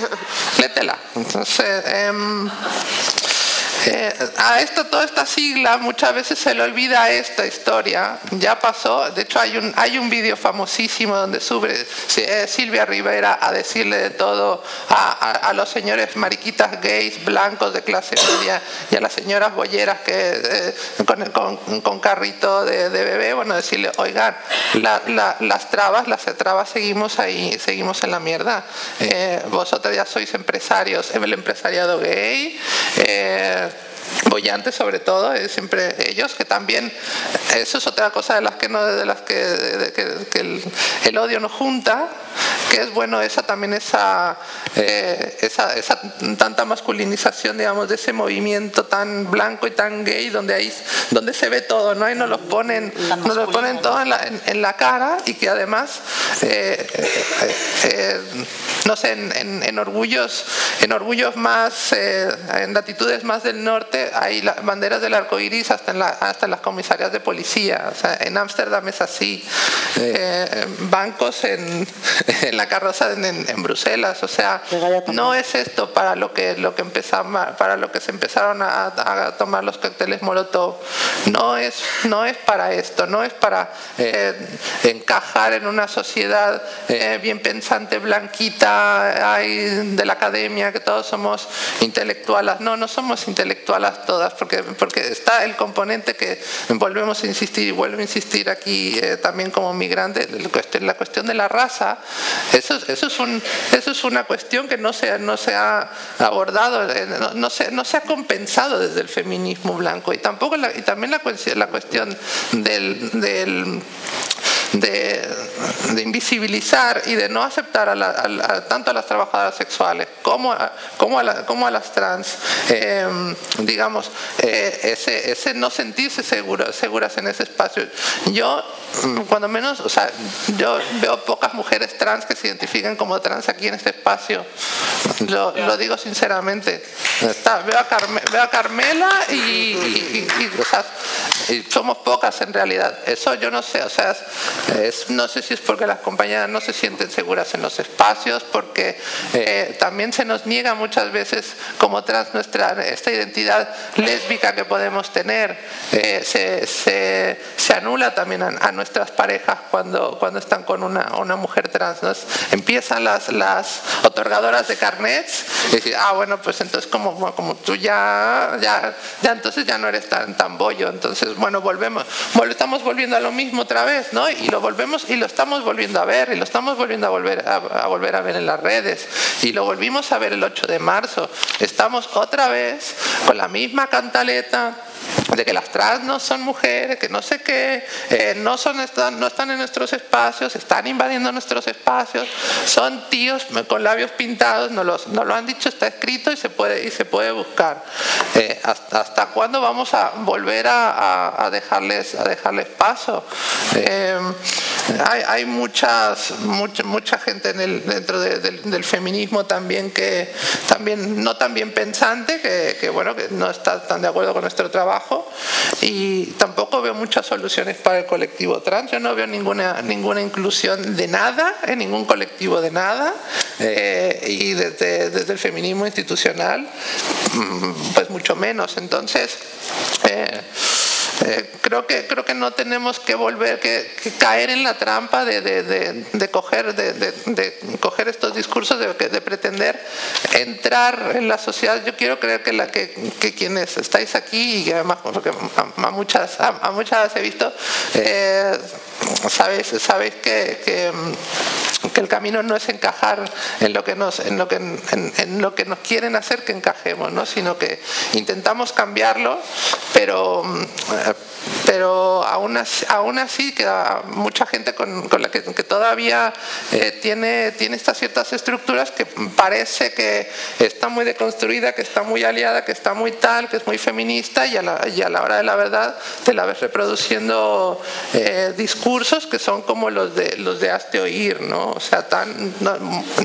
[SPEAKER 3] létela. Entonces, eh, eh, a esto, toda esta sigla muchas veces se le olvida esta historia. Ya pasó, de hecho hay un, hay un vídeo famosísimo donde sube eh, Silvia Rivera a decirle de todo a, los señores mariquitas gays blancos de clase media y a las señoras bolleras que eh, con, con, carrito de, bebé, bueno, decirle, oigan, las trabas, las trabas seguimos ahí, seguimos en la mierda. vosotros ya sois empresarios, el empresariado gay bollantes sobre todo, es siempre ellos, que también, eso es otra cosa de las que, no, de las que, que, el, odio nos junta, que es bueno esa también esa, eh, esa, esa, tanta masculinización, digamos, de ese movimiento tan blanco y tan gay, donde ahí, donde se ve todo, ¿no? Y nos lo ponen, nos lo ponen todo en la, en, la cara y que además, eh, eh, no sé, en, en, orgullos, en orgullos más, en latitudes más del norte, hay banderas del arco iris hasta en, la, hasta las comisarias de policía. O sea, en Ámsterdam es así. bancos en, en la carroza en, Bruselas. O sea, no es esto para lo que, lo que, empezamos, para lo que se empezaron a, tomar los cócteles Molotov. No es, no es para esto, no es para eh, encajar en una sociedad eh, bien pensante, blanquita, de la academia, que todos somos intelectuales. No, no somos intelectuales todas, porque, porque está el componente que volvemos a insistir y vuelvo a insistir aquí eh, también como migrante, la cuestión de la raza eso, eso, es, un, eso es una cuestión que no se, no se ha abordado, eh, no, no, se, no se ha compensado desde el feminismo blanco y, tampoco y también la, la cuestión del, del de, invisibilizar y de no aceptar a tanto a las trabajadoras sexuales como a, como a, como a las trans, em, digamos, eh, ese, ese, no sentirse seguro, seguras en ese espacio. Yo, mm, cuando menos, o sea, yo veo pocas mujeres trans que se identifiquen como trans aquí en este espacio. Lo, lo digo sinceramente. Está, veo, a veo, a Carmela y, y, somos pocas en realidad. Eso yo no sé, o sea, no sé si es porque las compañeras no se sienten seguras en los espacios, porque eh, también se nos niega muchas veces como trans nuestra, esta identidad lésbica que podemos tener. Eh, se, se, se, anula también a, nuestras parejas cuando, cuando están con una, una mujer trans. Empiezan las, las otorgadoras de carnets y dicen, ah, bueno, pues entonces como, como tú ya, ya, ya entonces ya no eres tan, tan bollo. Entonces, bueno, volvemos, estamos volviendo a lo mismo otra vez, ¿no? Y lo volvemos y lo estamos volviendo a ver, y lo estamos volviendo a volver a, volver a ver en las redes, y lo volvimos a ver el 8 de marzo. Estamos otra vez con la misma cantaleta de que las trans no son mujeres, que no sé qué, eh, no, son, están, no están en nuestros espacios, están invadiendo nuestros espacios, son tíos con labios pintados, no, los, no lo han dicho, está escrito y se puede, y se puede buscar. Eh, hasta, ¿Hasta cuándo vamos a volver a, dejarles, a dejarles paso? Eh, hay, hay, muchas, mucha, gente en el, dentro del, feminismo también que también no tan bien pensante, que, que bueno, que no está tan de acuerdo con nuestro trabajo y tampoco veo muchas soluciones para el colectivo trans. Yo no veo ninguna, ninguna inclusión de nada en ningún colectivo de nada eh, y desde, desde, el feminismo institucional mm, pues mucho menos. Entonces, eh, eh, creo, que, creo que no tenemos que volver, que, caer en la trampa de, de, de, coger, de, coger estos discursos, de, pretender entrar en la sociedad. Yo quiero creer que, la, que, que quienes estáis aquí, y además porque a, muchas, a, muchas he visto, eh, sabéis, que, el camino no es encajar en lo que nos, en lo que, que nos quieren hacer que encajemos, ¿no? sino que intentamos cambiarlo, pero pero aún así, aún queda mucha gente con, la que, todavía eh, tiene, tiene estas ciertas estructuras que parece que está muy deconstruida, que está muy aliada, que está muy tal, que es muy feminista y a la, y a la hora de la verdad te la ves reproduciendo eh, discursos que son como los de los de hazte oír, ¿no? O sea, tan,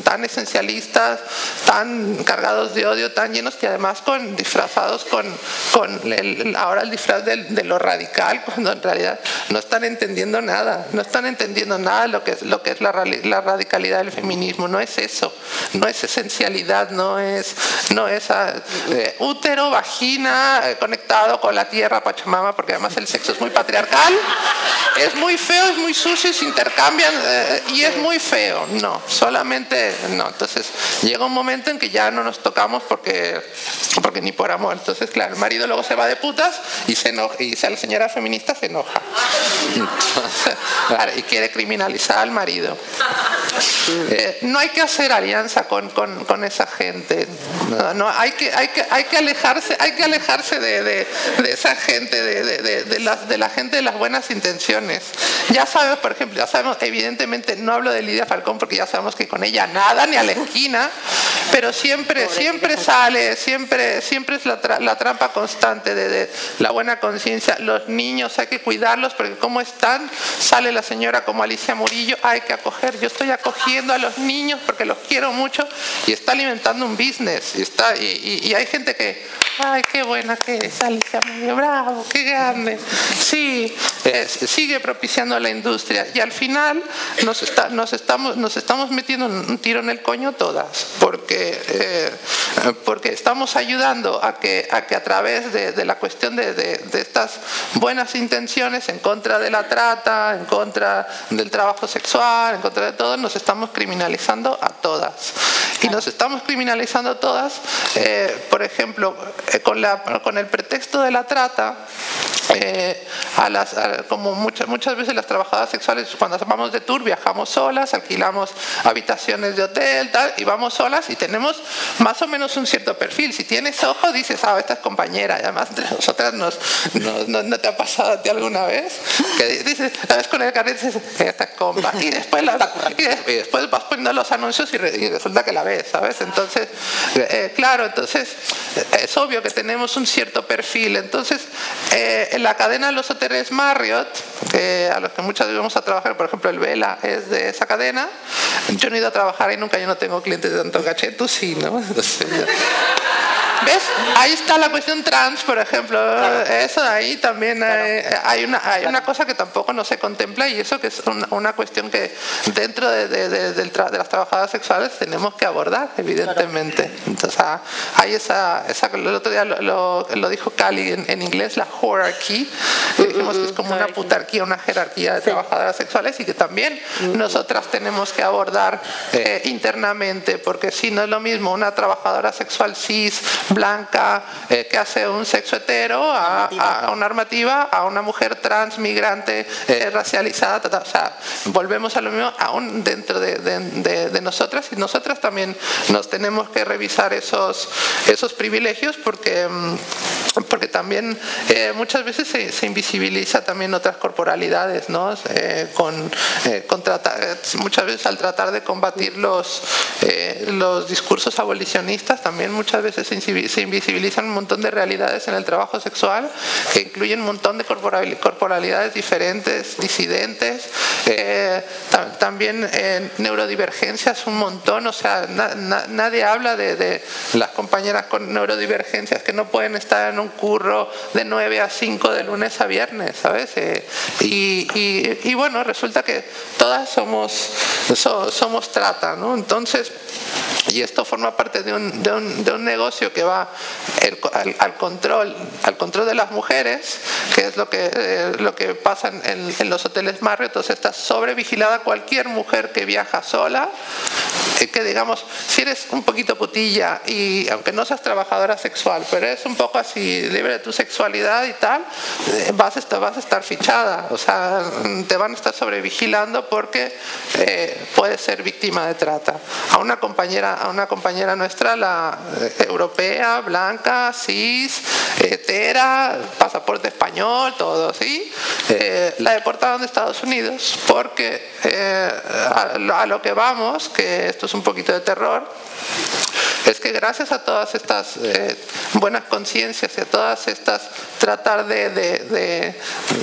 [SPEAKER 3] tan esencialistas, tan cargados de odio, tan llenos y además con disfrazados con, ahora el disfraz de lo radical cuando en realidad no están entendiendo nada, no están entendiendo nada lo que es, lo que es la, la radicalidad del feminismo, no es eso, no es esencialidad, no es, no es ah, eh, útero, vagina, eh, conectado con la tierra, Pachamama, porque además el sexo es muy patriarcal, es muy feo, es muy sucio, se intercambian eh, y es muy feo, no, solamente no, entonces llega un momento en que ya no nos tocamos porque, porque ni por amor, entonces claro, el marido luego se va de putas y se enoja, y se la señora feminista se enoja. y quiere criminalizar al marido. Eh, no hay que hacer alianza con, con, esa gente. No, hay, que, hay, que, hay que alejarse, hay que alejarse de, de, esa gente, de, de, la, de la gente de las buenas intenciones. Ya sabemos, por ejemplo, ya sabemos, evidentemente, no hablo de Lidia Falcón porque ya sabemos que con ella nada, ni a la esquina, pero siempre, siempre sale, siempre, siempre es la, la trampa constante de, la buena conciencia. Los niños hay que cuidarlos porque como están, sale la señora como Alicia Murillo, hay que acoger, yo estoy acogiendo a los niños porque los quiero mucho y está alimentando un business y, está, y, hay gente que, ay, qué buena que es Alicia Murillo, bravo, qué grande, sí, sigue propiciando a la industria y al final nos, está, nos, estamos, nos estamos metiendo un tiro en el coño todas porque, eh, porque estamos ayudando a que, a que a través de, la cuestión de, de estas buenas intenciones en contra de la trata, en contra del trabajo sexual, en contra de todo, nos estamos criminalizando a todas. Y nos estamos criminalizando a todas, eh, por ejemplo, eh, con, la, con el pretexto de la trata, eh, a las, como muchas, muchas veces las trabajadoras sexuales, cuando vamos de tour, viajamos solas, alquilamos habitaciones de hotel, tal, y vamos solas y tenemos más o menos un cierto perfil. Si tienes ojos, dices, ah, esta es compañera, y además nosotras nos, no, no, te ha pasado a ti alguna vez? Que dices, la con el carnet dices, esta compa. Y después, y después vas poniendo los anuncios y, resulta que la ves, ¿sabes? Entonces, eh, claro, entonces es obvio que tenemos un cierto perfil. Entonces, eh, en la cadena de los hoteles Marriott, a los que muchas veces vamos a trabajar, por ejemplo, el Vela es de esa cadena. Yo no he ido a trabajar ahí nunca, yo no tengo clientes de tanto caché, tú sí, ¿no? ¿Ves? Ahí está la cuestión trans, por ejemplo. Eso ahí también hay, una, hay una cosa que tampoco no se contempla y eso que es una, cuestión que dentro de, de, las trabajadoras sexuales tenemos que abordar, evidentemente. Entonces, ah, hay esa, esa, el otro día lo, lo, dijo Cali en, inglés, la hierarchy, que dijimos que es como una putarquía, una jerarquía de trabajadoras sexuales y que también nosotras tenemos que abordar eh, internamente, porque si no es lo mismo una trabajadora sexual cis, blanca eh, que hace un sexo hetero a, una armativa a una mujer trans, migrante, eh, racializada. O sea, volvemos a lo mismo aún dentro de, nosotras y nosotras también nos tenemos que revisar esos, esos privilegios porque, mm, porque también eh, muchas veces se, invisibiliza también otras corporalidades, ¿no? con, con muchas veces al tratar de combatir los, los discursos abolicionistas también muchas veces se se invisibilizan un montón de realidades en el trabajo sexual que incluyen un montón de corporalidades diferentes, disidentes, eh, también eh, neurodivergencias un montón, o sea, nadie habla de, las compañeras con neurodivergencias que no pueden estar en un curro de 9 a 5 de lunes a viernes, ¿sabes? Eh, y, bueno, resulta que todas somos, somos trata, ¿no? Entonces, y esto forma parte de un, de un, de un negocio que va al, control, al control de las mujeres, que es lo que, eh, lo que pasa en, en, los hoteles Marriott. Entonces está sobrevigilada cualquier mujer que viaja sola, eh, que digamos, si eres un poquito putilla y aunque no seas trabajadora sexual, pero eres un poco así libre de tu sexualidad y tal, eh, vas, a estar, vas a estar fichada. O sea, te van a estar sobrevigilando porque puedes ser víctima de trata. A una compañera a una compañera nuestra, la eh, blanca, cis, hetera, pasaporte español, todo, ¿sí? Eh, la deportaron de Estados Unidos porque eh, a lo que vamos, que esto es un poquito de terror, es que gracias a todas estas eh, buenas conciencias y a todas estas tratar de, de,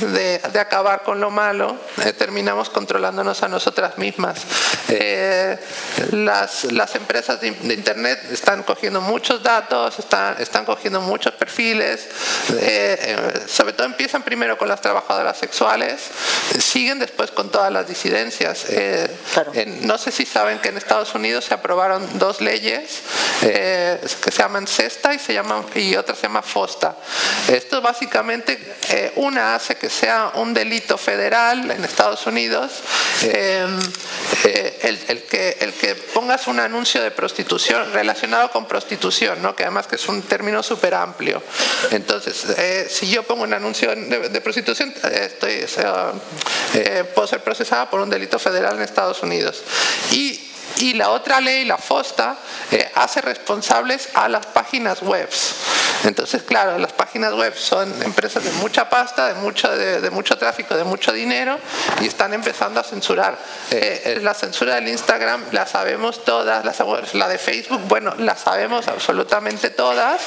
[SPEAKER 3] de, de acabar con lo malo, eh, terminamos controlándonos a nosotras mismas. Eh, las, las, empresas de, Internet están cogiendo muchos datos, están, están cogiendo muchos perfiles, sobre todo empiezan primero con las trabajadoras sexuales, siguen después con todas las disidencias. Claro. no sé si saben que en Estados Unidos se aprobaron dos leyes eh, que se llaman CESTA y, se llaman, y otra se llama FOSTA. Esto básicamente, eh, una hace que sea un delito federal en Estados Unidos em, eh, el, el, que, el que pongas un anuncio de prostitución relacionado con prostitución, ¿no? que además que es un término súper amplio. Entonces, si yo pongo un anuncio de, de prostitución, estoy, puedo ser procesada por un delito federal en Estados Unidos. Y y la otra ley, la FOSTA, eh, hace responsables a las páginas web. Entonces, claro, las páginas web son empresas de mucha pasta, de mucho, de, mucho tráfico, de mucho dinero y están empezando a censurar. Eh, la censura del Instagram la sabemos todas, la, de Facebook, bueno, la sabemos absolutamente todas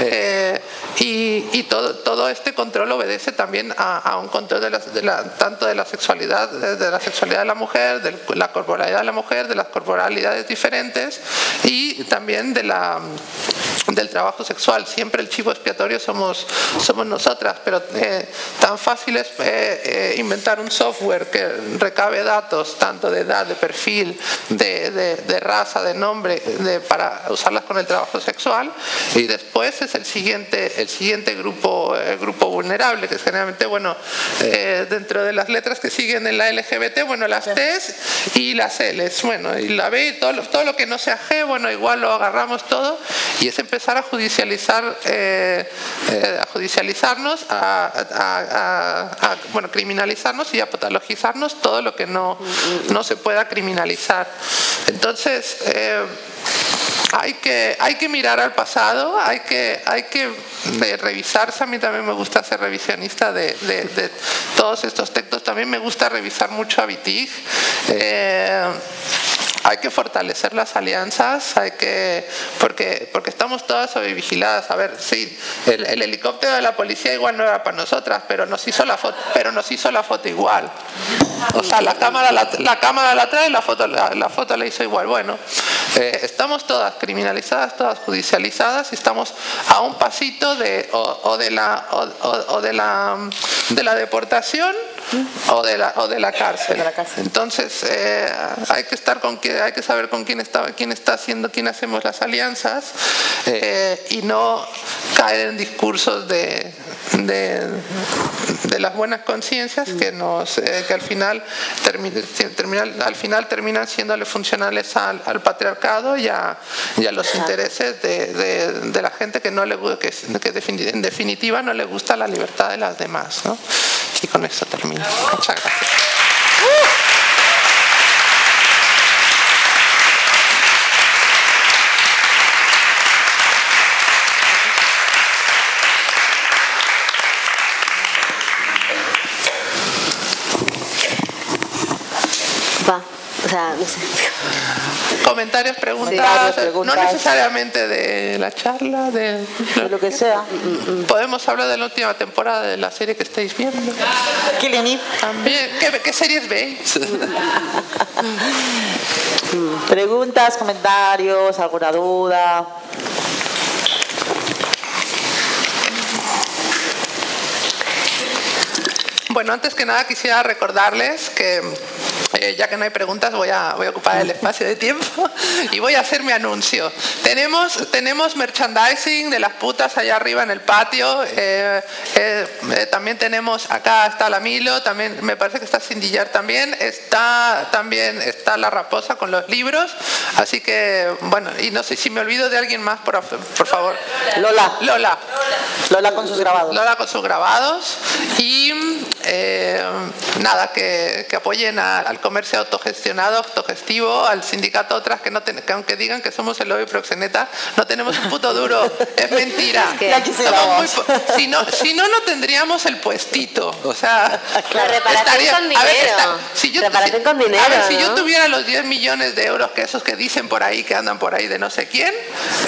[SPEAKER 3] eh, y, todo, todo este control obedece también a, un control de la, tanto de la sexualidad, de, la sexualidad de la mujer, de la corporalidad de la mujer, de las corporalidades diferentes y también de la, del trabajo sexual. Siempre el chivo expiatorio somos, somos nosotras, pero eh, tan fácil es eh, eh, inventar un software que recabe datos tanto de edad, de perfil, de, de, raza, de nombre, de, para usarlas con el trabajo sexual. Y después es el siguiente, el siguiente grupo, grupo vulnerable, que es generalmente, bueno, dentro de las letras que siguen en la LGBT, bueno, las T's y las L's, bueno, y la B, todo lo, todo lo que no sea G, bueno, igual lo agarramos todo y es empezar a judicializar, eh, eh, a judicializarnos, a, bueno, criminalizarnos y a patologizarnos todo lo que no, no se pueda criminalizar. Entonces, eh, hay que, hay que mirar al pasado, hay que, hay que revisarse. A mí también me gusta ser revisionista de, de, todos estos textos. También me gusta revisar mucho a Vitig hay que fortalecer las alianzas, hay que, porque, porque estamos todas sobrevigiladas. A ver, sí, el, helicóptero de la policía igual no era para nosotras, pero nos hizo la foto, pero nos hizo la foto igual. O sea, la cámara la, la cámara la trae y la foto la, la foto la hizo igual. Bueno, eh, estamos todas criminalizadas, todas judicializadas y estamos a un pasito de o, de la o, de la de la deportación o de la, o de la cárcel. Entonces eh, hay que estar con que hay que saber con quién está quién está haciendo, quién hacemos las alianzas eh, y no caer en discursos de, de, de las buenas conciencias que nos eh, que al final termina, al final terminan siéndole funcionales al, al patriarcado y a, y a los intereses de, de, de, la gente que no le que, que en definitiva no le gusta la libertad de las demás. ¿no? Y con eso termino. Muchas gracias.
[SPEAKER 2] Sea, no sé.
[SPEAKER 3] Comentarios, preguntas, no necesariamente de la charla, de,
[SPEAKER 4] de lo que sea.
[SPEAKER 3] Podemos hablar de la última temporada de la serie que estáis viendo.
[SPEAKER 4] Killing Eve.
[SPEAKER 3] También. ¿Qué, ¿Qué, series veis?
[SPEAKER 4] Preguntas, comentarios, alguna duda.
[SPEAKER 3] Bueno, antes que nada quisiera recordarles que eh, ya que no hay preguntas, voy a, voy a ocupar el espacio de tiempo y voy a hacer mi anuncio. Tenemos, tenemos merchandising de las putas allá arriba en el patio. Eh, eh, también tenemos, acá está la Milo, también me parece que está Cindillar también. Está también está la Raposa con los libros. Así que, bueno, y no sé si me olvido de alguien más, por, por favor.
[SPEAKER 4] Lola.
[SPEAKER 3] Lola.
[SPEAKER 4] Lola con sus grabados.
[SPEAKER 3] Lola con sus grabados y eh, nada, que, que apoyen a- al comercio autogestionado, autogestivo, al sindicato otras que, no ten- que aunque digan que somos el lobby proxeneta, no tenemos un puto duro, es mentira.
[SPEAKER 2] Es que-
[SPEAKER 3] muy si, no, si no, no tendríamos el puestito. O sea,
[SPEAKER 2] La reparación con
[SPEAKER 3] ver,
[SPEAKER 2] dinero.
[SPEAKER 3] está- si yo,
[SPEAKER 2] Reparación
[SPEAKER 3] si-
[SPEAKER 2] con dinero,
[SPEAKER 3] A ver, si yo tuviera los 10 millones de euros que esos que dicen por ahí, que andan por ahí de no sé quién,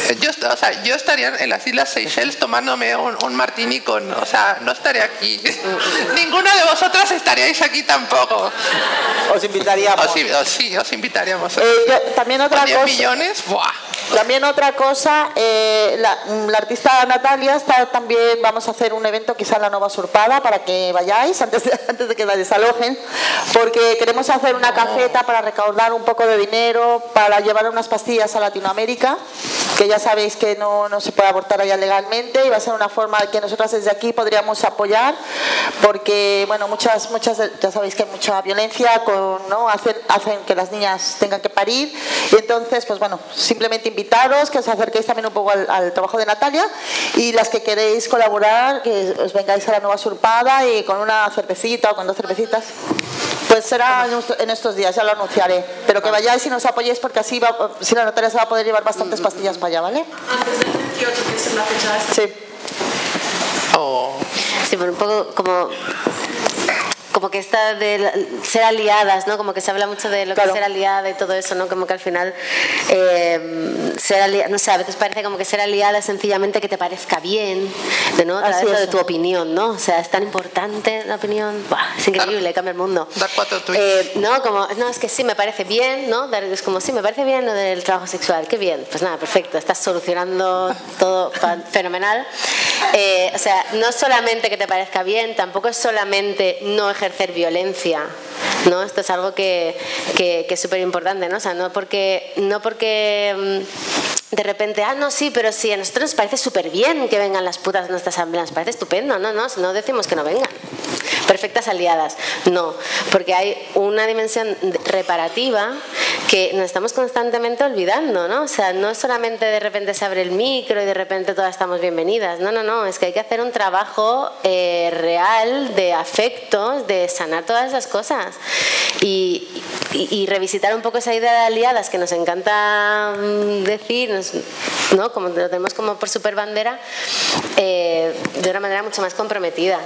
[SPEAKER 3] eh, yo, est- o sea, yo estaría en las Islas Seychelles tomándome un, un martini con, o sea, no estaría aquí. Ninguna de vosotras estaríais aquí tampoco.
[SPEAKER 4] Os invitaríamos.
[SPEAKER 3] O sí, o sí, os invitaríamos.
[SPEAKER 4] Eh, yo- también otra
[SPEAKER 3] Con 10
[SPEAKER 4] cosa.
[SPEAKER 3] millones, ¡buah!
[SPEAKER 4] También otra cosa, eh, la, la artista Natalia está también, vamos a hacer un evento quizá en la Nueva Usurpada para que vayáis antes de, antes de que la desalojen, porque queremos hacer una cafeta para recaudar un poco de dinero, para llevar unas pastillas a Latinoamérica, que ya sabéis que no, no se puede abortar allá legalmente y va a ser una forma que nosotras desde aquí podríamos apoyar, porque bueno, muchas, muchas, ya sabéis que hay mucha violencia, con, ¿no? hacen, hacen que las niñas tengan que parir y entonces, pues bueno, simplemente invitaros, que os acerquéis también un poco al, al trabajo de Natalia y las que queréis colaborar, que os vengáis a la nueva surpada y con una cervecita o con dos cervecitas. Pues será en est- en estos días, ya lo anunciaré. Pero que vayáis y nos apoyéis porque así va, si la Natalia se va a poder llevar bastantes pastillas para allá, ¿vale?
[SPEAKER 1] Antes del 28, que es la fecha esta.
[SPEAKER 4] Sí.
[SPEAKER 3] O-
[SPEAKER 2] Sí, pero un poco como como que está de la- ser aliadas, ¿no? Como que se habla mucho de lo que
[SPEAKER 4] Claro.
[SPEAKER 2] es ser aliada y todo eso, ¿no? Como que al final eh, ser aliada, no sé, a veces parece como que ser aliada es sencillamente que te parezca bien, de no,
[SPEAKER 4] es.
[SPEAKER 2] de tu opinión, ¿no? O sea, es tan importante la opinión, ¡buah! es increíble, cambia el mundo.
[SPEAKER 3] Dar cuatro tweets.
[SPEAKER 2] Eh, no, como, no, es que sí, me parece bien, ¿no? Es como, sí, me parece bien lo del trabajo sexual, qué bien. Pues nada, perfecto, estás solucionando todo fenomenal. Eh, o sea, no solamente que te parezca bien, tampoco es solamente no ejercer violencia, ¿no? Esto es algo que, que, es súper importante, ¿no? No porque, no porque mm, de repente, ah, no, sí, pero sí, a nosotros nos parece súper bien que vengan las putas a nuestra asamblea, nos parece estupendo, no, no, no decimos que no vengan. Perfectas aliadas, no, porque hay una dimensión reparativa que nos estamos constantemente olvidando, ¿no? O sea, no es solamente de repente se abre el micro y de repente todas estamos bienvenidas, no, no, no, es que hay que hacer un trabajo eh, real de afectos, de sanar todas esas cosas y, y- y revisitar un poco esa idea de aliadas que nos encanta mm, decir, ¿no? Como lo tenemos como por super bandera, eh, de una manera mucho más comprometida.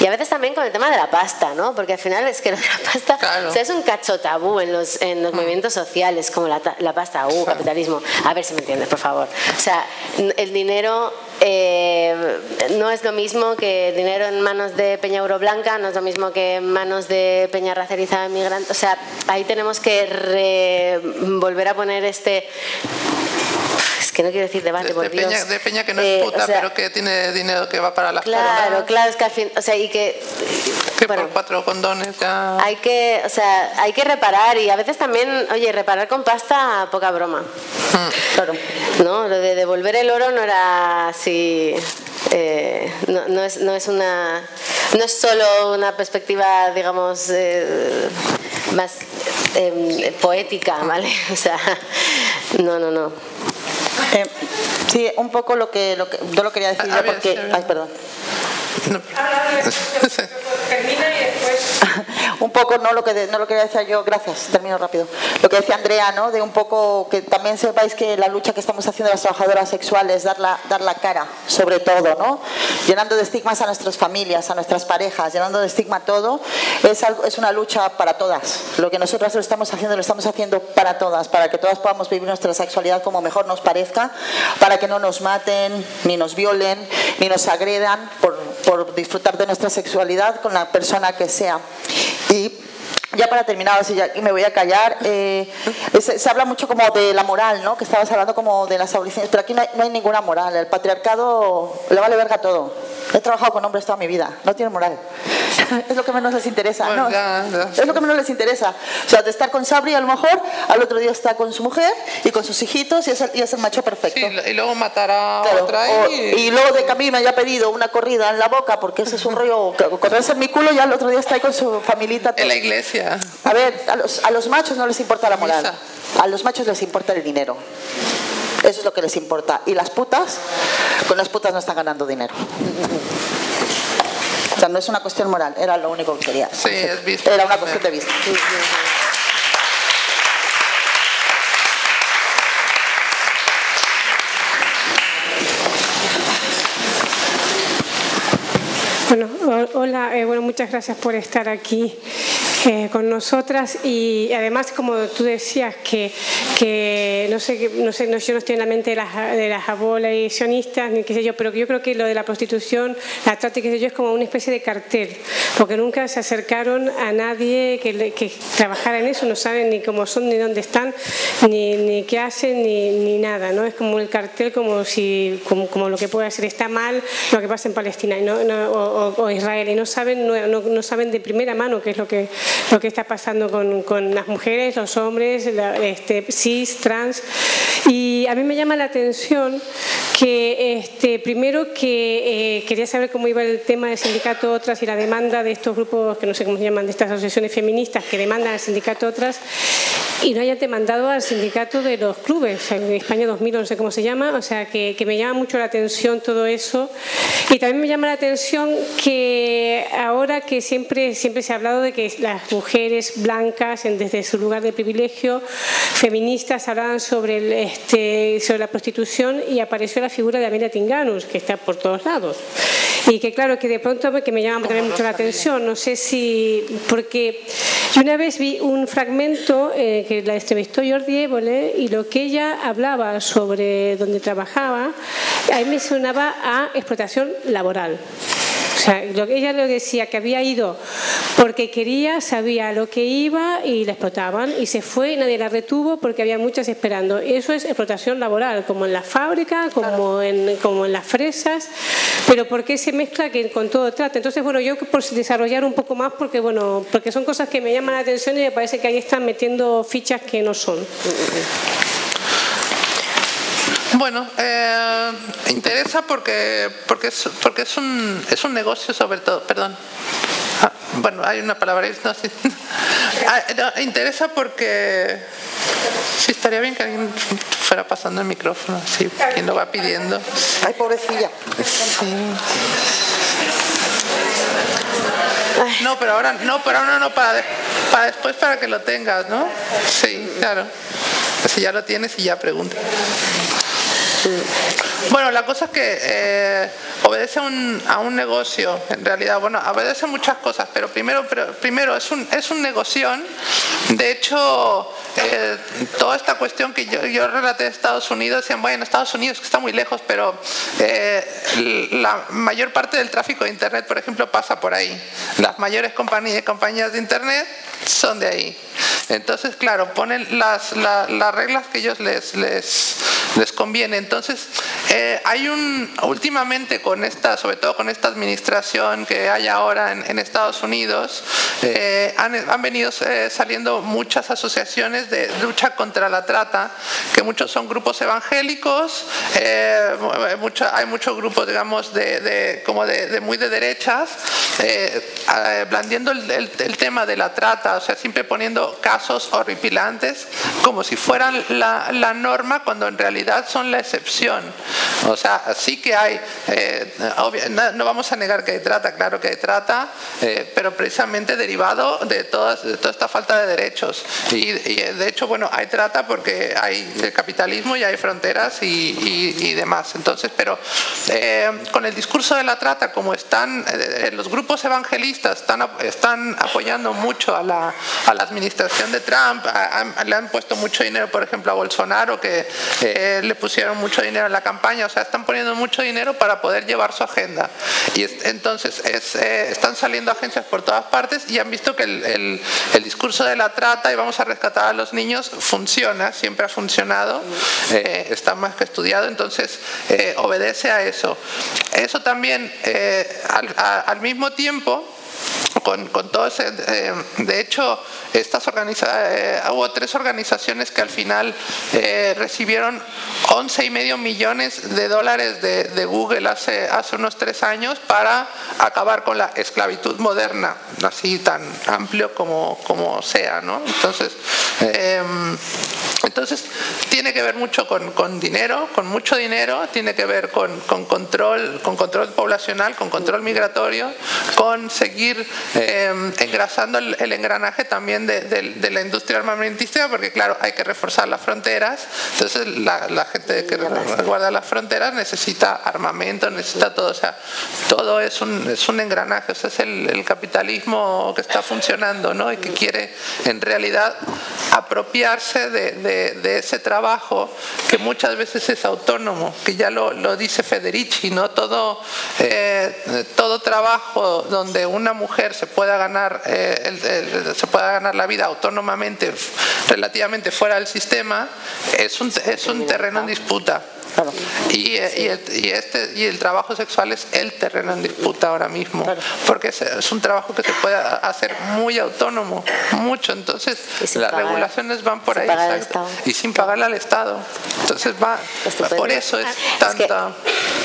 [SPEAKER 2] Y a veces también con el tema de la pasta, ¿no? Porque al final es que lo de la pasta
[SPEAKER 3] Claro.
[SPEAKER 2] o sea, es un cacho tabú en los, en los movimientos sociales, como la, la pasta, uh, capitalismo. A ver si me entiendes, por favor. O sea, el dinero eh, no es lo mismo que el dinero en manos de Peña Euroblanca, no es lo mismo que en manos de Peña Racializada Inmigrante. O sea, ahí tenemos que re- volver a poner este. Que no quiero decir debate,
[SPEAKER 3] de,
[SPEAKER 2] por
[SPEAKER 3] de
[SPEAKER 2] Dios.
[SPEAKER 3] peña, de peña que no
[SPEAKER 2] Eh,
[SPEAKER 3] es
[SPEAKER 2] o
[SPEAKER 3] puta,
[SPEAKER 2] sea,
[SPEAKER 3] pero que tiene dinero que va para las
[SPEAKER 2] Claro, claro, es que al fin. O sea, y que.
[SPEAKER 3] que
[SPEAKER 2] bueno,
[SPEAKER 3] por cuatro condones ya...
[SPEAKER 2] hay que, o sea, hay que reparar y a veces también, oye, reparar con pasta, poca broma.
[SPEAKER 4] Claro.
[SPEAKER 2] ¿No? Lo de devolver el oro no era así. eh, no, no es, no es una. No es solo una perspectiva, digamos, eh, más eh, poética, ¿vale? O sea, no, no, no.
[SPEAKER 4] Eh, sí, un poco lo que, lo que yo lo quería decir
[SPEAKER 3] A
[SPEAKER 4] yo
[SPEAKER 3] ver,
[SPEAKER 4] porque... Ay, perdón.
[SPEAKER 3] No.
[SPEAKER 1] Termina y después...
[SPEAKER 4] un poco no lo que no lo quería decir yo gracias termino rápido. Lo que decía Andrea no de un poco que también sepáis que la lucha que estamos haciendo las trabajadoras sexuales dar la dar la cara sobre todo no llenando de estigmas a nuestras familias a nuestras parejas llenando de estigma todo es algo es una lucha para todas. Lo que nosotras lo estamos haciendo lo estamos haciendo para todas para que todas podamos vivir nuestra sexualidad como mejor nos parezca para que no nos maten ni nos violen ni nos agredan por, por disfrutar de nuestra sexualidad con la persona que sea y ya para terminar, así ya y me voy a callar, eh, se, se habla mucho como de la moral, ¿no? Que estabas hablando como de las aboliciones, pero aquí no hay, no hay ninguna moral. El patriarcado le vale verga todo. He trabajado con hombres toda mi vida, no tiene moral. es lo que menos les interesa,
[SPEAKER 3] Bueno,
[SPEAKER 4] ¿no?
[SPEAKER 3] ya, ya.
[SPEAKER 4] Es lo que menos les interesa. O sea, de estar con Sabri a lo mejor, al otro día está con su mujer y con sus hijitos y es el, y es el macho perfecto.
[SPEAKER 3] Sí, y luego matar a
[SPEAKER 4] Claro,
[SPEAKER 3] otra
[SPEAKER 4] o-
[SPEAKER 3] y...
[SPEAKER 4] y luego de que a mí me haya pedido una corrida en la boca porque ese es un rollo, correrse en mi culo y al otro día está ahí con su familita.
[SPEAKER 3] En la iglesia.
[SPEAKER 4] A ver, a los, a los machos no les importa la moral, a los machos les importa el dinero. Eso es lo que les importa. Y las putas, con las putas no están ganando dinero. O sea, no es una cuestión moral, era lo único que quería.
[SPEAKER 3] Sí, es visto.
[SPEAKER 4] Era una cuestión de vista.
[SPEAKER 5] Bueno, hola, eh, bueno, muchas gracias por estar aquí eh, con nosotras y además, como tú decías, que, que no sé, no sé no, yo no estoy en la mente de las, de las abolicionistas, ni qué sé yo, pero yo creo que lo de la prostitución, la trata, qué sé yo, es como una especie de cartel, porque nunca se acercaron a nadie que, que trabajara en eso, no saben ni cómo son, ni dónde están, ni, ni qué hacen, ni, nada, ¿no? Es como el cartel, como, si, como, como, lo que puede ser, está mal lo que pasa en Palestina y no, no o, o, Israel, y no saben, no, no saben de primera mano qué es lo que lo que está pasando con, con las mujeres, los hombres, la, este, cis, trans. Y a mí me llama la atención que, este, primero, que eh, quería saber cómo iba el tema del sindicato Otras y la demanda de estos grupos, que no sé cómo se llaman, de estas asociaciones feministas que demandan al sindicato Otras y no hayan demandado al sindicato de los clubes, en España 2000, no sé cómo se llama, o sea, que, que me llama mucho la atención todo eso. Y también me llama la atención que ahora que siempre, siempre se ha hablado de que las mujeres blancas, desde su lugar de privilegio, feministas, hablaban sobre, el, este, sobre la prostitución y apareció la figura de Amelia Tinganus, que está por todos lados. Y que claro, que de pronto que me llama también mucho la atención, no sé si, porque yo una vez vi un fragmento eh, que la entrevistó Jordi Évole y lo que ella hablaba sobre donde trabajaba, a mí me sonaba a explotación laboral. O sea, lo que ella lo decía que había ido porque quería, sabía lo que iba y la explotaban y se fue y nadie la retuvo porque había muchas esperando. Eso es explotación laboral, como en la fábrica, como, en, como en las fresas, pero ¿por qué se mezcla que con todo trata? Entonces, bueno, yo por desarrollar un poco más porque, bueno, porque son cosas que me llaman la atención y me parece que ahí están metiendo fichas que no son.
[SPEAKER 3] Bueno, eh, interesa porque, porque, es, porque es, un, es un negocio sobre todo, perdón. Ah, bueno, hay una palabra, no, sí. ah, no, interesa porque sí estaría bien que alguien fuera pasando el micrófono, así, quien lo va pidiendo.
[SPEAKER 4] Ay, pobrecilla.
[SPEAKER 3] Sí. No, pero ahora no, pero ahora no, para, para después para que lo tengas, ¿no? Sí, claro. Si ya lo tienes y ya pregunta. Bueno, la cosa es que eh, obedece a un negocio, en realidad, bueno, obedece muchas cosas, pero primero, es un, es. De hecho, eh, toda esta cuestión que yo, yo, relaté de Estados Unidos, decían, bueno, Estados Unidos que está muy lejos, pero eh, la mayor parte del tráfico de Internet, por ejemplo, pasa por ahí. Las mayores compañías, compañías de Internet son de ahí. Entonces, claro, ponen las, la, las reglas que ellos les, les, eh, hay un, últimamente con esta, sobre todo con esta administración que hay ahora en, en Estados Unidos, eh, han, han, venido eh, saliendo muchas asociaciones de lucha contra la trata, que muchos son grupos evangélicos, mucho, hay muchos grupos, digamos, de, de como de, de, muy de derechas, blandiendo el, el, el tema de la trata, o sea, siempre poniendo casos horripilantes como si fueran la, la norma cuando en realidad son la excepción. O sea, sí que hay, eh, obvio, no, no, vamos a negar que hay trata, claro que hay trata, eh, pero precisamente derivado de, todas, de, toda esta falta de derechos. Y, y, de hecho, bueno, hay trata porque hay el capitalismo y hay fronteras y, y, y demás. Entonces, pero eh, con el discurso de la trata, como están eh, los grupos evangelistas, están, están apoyando mucho a la, a la administración de Trump, a, a, le han puesto mucho dinero, por ejemplo, a Bolsonaro, que eh, le pusieron mucho dinero en la campaña, o sea, están poniendo mucho dinero para poder llevar su agenda. Y es, entonces es, eh, están saliendo agencias por todas partes y han visto que el, el, el, discurso de la trata y vamos a rescatar a los niños funciona, siempre ha funcionado, eh, está más que estudiado, entonces eh, obedece a eso. Eso también, eh, al, a, al mismo tiempo, con, con, todo eh, de hecho, estas eh, hubo tres organizaciones que al final eh, recibieron 11 y medio millones de dólares de, de, Google hace, hace unos tres años para acabar con la esclavitud moderna, así tan amplio como, como sea, ¿no? Entonces, Entonces, tiene que ver mucho con, con dinero, con mucho dinero, tiene que ver con, con, control, con control poblacional, con control migratorio, con seguir eh, engrasando el, el, engranaje también de, de, de, la industria armamentística, porque claro, hay que reforzar las fronteras, entonces la, la gente que guarda las fronteras necesita armamento, necesita todo, o sea, todo es un, es un engranaje, o sea, es el, el capitalismo que está funcionando, ¿no? Y que quiere en realidad apropiarse de, de, de, ese trabajo que muchas veces es autónomo, que ya lo, lo dice Federici, ¿no? Todo, eh, todo trabajo donde una mujer se pueda ganar eh, el, se pueda ganar la vida autónomamente, relativamente fuera del sistema, es un, es un terreno en disputa.
[SPEAKER 4] Claro.
[SPEAKER 3] Y, y, el, y, este, y el trabajo sexual es el terreno en disputa ahora mismo, claro. porque es, es, un trabajo que se puede hacer muy autónomo, mucho. Entonces, las pagar, regulaciones van por ahí y sin pagarle al Estado. Entonces, va, por eso es tanta.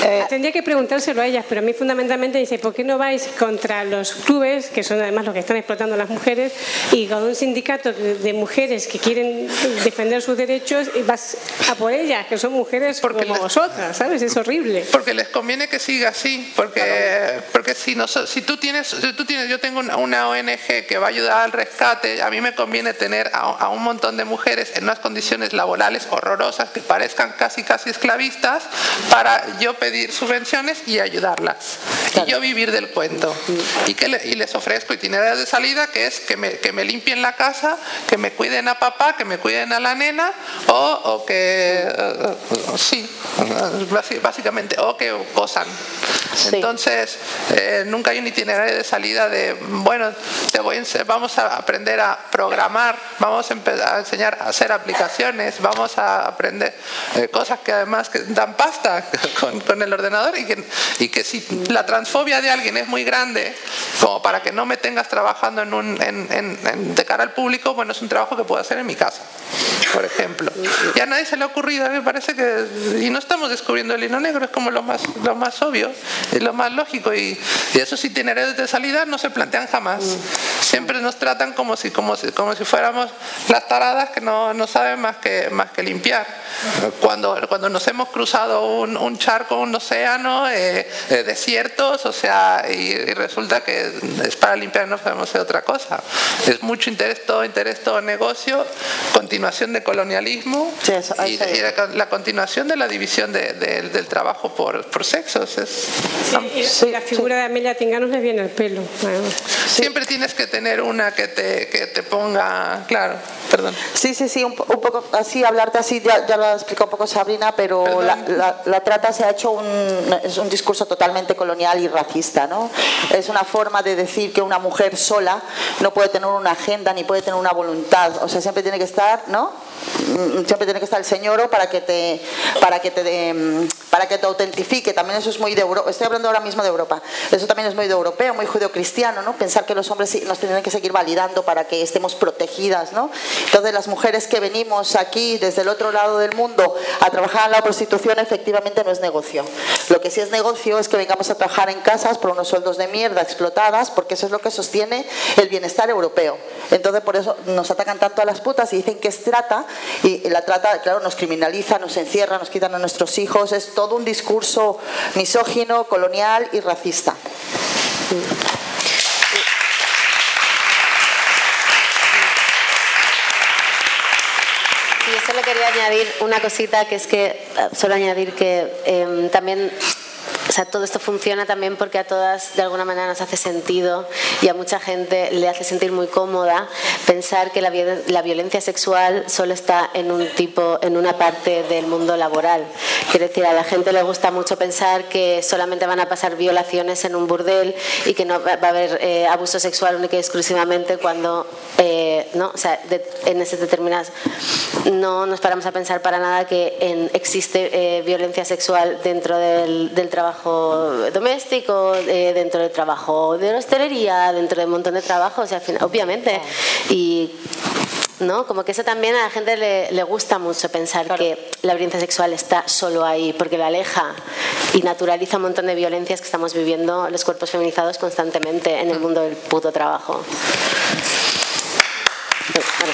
[SPEAKER 5] Es que, eh, tendría que preguntárselo a ellas, pero a mí fundamentalmente dice: ¿por qué no vais contra los clubes, que son además los que están explotando a las mujeres, y con un sindicato de mujeres que quieren defender sus derechos, y vas a por ellas, que son mujeres porque como les, vosotras, ¿sabes? Es horrible.
[SPEAKER 3] Porque les conviene que siga así, porque, claro. porque si, no, si, tú tienes, si tú tienes, yo tengo una, una, ONG que va a ayudar al rescate, a mí me conviene tener a, a, un montón de mujeres en unas condiciones laborales horrorosas que parezcan casi, casi esclavistas para yo pedir subvenciones y ayudarlas. Claro. Y yo vivir del cuento. Y, que le, y les ofrezco itinerarios de salida, que es que me, que me limpien la casa, que me cuiden a papá, que me cuiden a la nena, o, o que... Uh, sí, básicamente, o que cosan. Sí. Entonces, eh, nunca hay un itinerario de salida de, bueno, te voy a, vamos a aprender a programar, vamos a, enseñar a hacer aplicaciones, vamos a aprender eh, cosas que además que dan pasta con, con, el ordenador y que, y que si la transfobia de alguien es muy grande, como para que no me tengas trabajando en un, en, en, en, de cara al público, bueno, es un trabajo que puedo hacer en mi casa, por ejemplo. Y a nadie se le ha ocurrido, a mí me parece que y no estamos descubriendo el hilo negro, es como lo más, lo más obvio, es lo más lógico y, y esos itinerarios de salida no se plantean jamás. Siempre nos tratan como si, como si, como si fuéramos las taradas que no, no saben más que, más que limpiar. Cuando, cuando nos hemos cruzado un, un charco, un océano, eh, eh, desiertos, o sea, y, y, resulta que es para limpiar, no sabemos hacer otra cosa. Es mucho interés, todo interés, todo negocio, continuación de colonialismo
[SPEAKER 4] sí, eso,
[SPEAKER 3] y, y la, la continuación de la división de, de, del trabajo por, por sexos. Es,
[SPEAKER 5] sí, sí, la figura de Amelia Tinganos le viene el pelo. Bueno.
[SPEAKER 3] Siempre tienes que tener una que te, que te ponga, claro, perdón.
[SPEAKER 4] Sí, sí, sí, un, un poco así, hablarte así, ya, ya, lo ha explicado un poco Sabrina, pero la, la, la, trata se ha hecho un, es un discurso totalmente colonial y racista, ¿no? Es una forma de decir que una mujer sola no puede tener una agenda ni puede tener una voluntad, o sea, siempre tiene que estar, ¿no? Siempre tiene que estar el señor para que te para que te de, para que te autentifique. También eso es muy de Europa estoy hablando ahora mismo de Europa. Eso también es muy de europeo muy judeocristiano no pensar que los hombres nos tienen que seguir validando para que estemos protegidas no entonces las mujeres que venimos aquí desde el otro lado del mundo a trabajar en la prostitución efectivamente no es negocio. Lo que sí es negocio es que vengamos a trabajar en casas por unos sueldos de mierda explotadas porque eso es lo que sostiene el bienestar europeo. Entonces por eso nos atacan tanto a las putas y dicen que es trata y la trata claro nos criminaliza nos encierra nos quitan a nuestros hijos, es todo un discurso misógino, colonial y racista.
[SPEAKER 2] Y solo quería añadir una cosita que es que, solo añadir que eh, también o sea, todo esto funciona también porque a todas de alguna manera nos hace sentido y a mucha gente le hace sentir muy cómoda pensar que la, violencia sexual solo está en un tipo, en una parte del mundo laboral. Quiere decir, a la gente le gusta mucho pensar que solamente van a pasar violaciones en un burdel y que no va a haber eh, abuso sexual única y exclusivamente cuando, eh, no, o sea, en esas determinadas, no nos paramos a pensar para nada que en, existe eh, violencia sexual dentro del trabajo trabajo doméstico, eh, dentro del trabajo de la hostelería, dentro de un montón de trabajos, y al final, obviamente. Y ¿no? Como que eso también a la gente le, le gusta mucho pensar claro. que la violencia sexual está solo ahí, porque la aleja y naturaliza un montón de violencias que estamos viviendo los cuerpos feminizados constantemente en el mundo del puto trabajo. Bueno,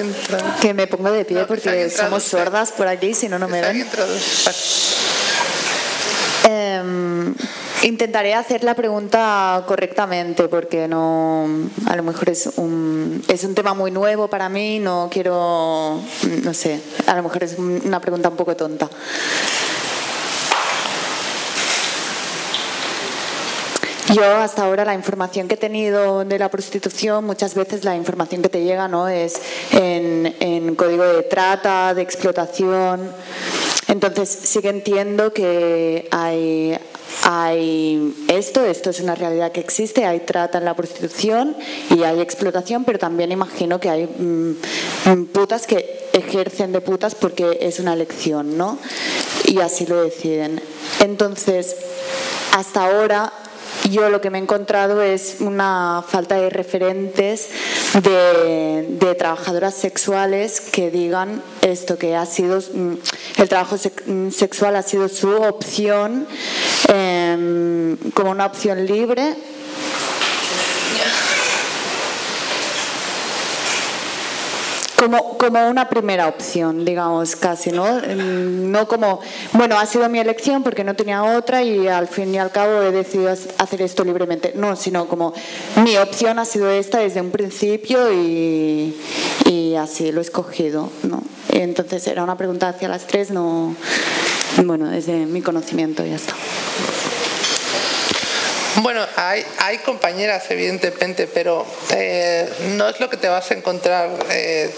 [SPEAKER 3] alguien?
[SPEAKER 6] Que me pongo de pie
[SPEAKER 3] No,
[SPEAKER 6] porque somos sordas por aquí, si no, no me ven. Em, intentaré hacer la pregunta correctamente porque no, a lo mejor es un, es un tema muy nuevo para mí, no quiero, no sé, a lo mejor es un- una pregunta un poco tonta. Yo hasta ahora la información que he tenido de la prostitución, muchas veces la información que te llega no es en, código de trata, de explotación. Entonces sí que entiendo que hay, hay esto, esto es una realidad que existe, hay trata en la prostitución y hay explotación, pero también imagino que hay mm, mm, putas que ejercen de putas porque es una elección, ¿no? Y así lo deciden. Entonces, hasta ahora yo lo que me he encontrado es una falta de referentes de, trabajadoras sexuales que digan esto, que ha sido mm, el trabajo mm, sexual ha sido su opción em, como una opción libre como, como una primera opción, digamos, casi, ¿no? Mm, No como, bueno, ha sido mi elección porque no tenía otra y al fin y al cabo he decidido hacer esto libremente. No, sino como mi opción ha sido esta desde un principio y, y así lo he escogido, ¿no? Entonces era una pregunta hacia las tres, no, bueno, desde mi conocimiento ya está.
[SPEAKER 3] Bueno, hay, hay compañeras, evidentemente, pero eh, no es lo que te vas a encontrar eh,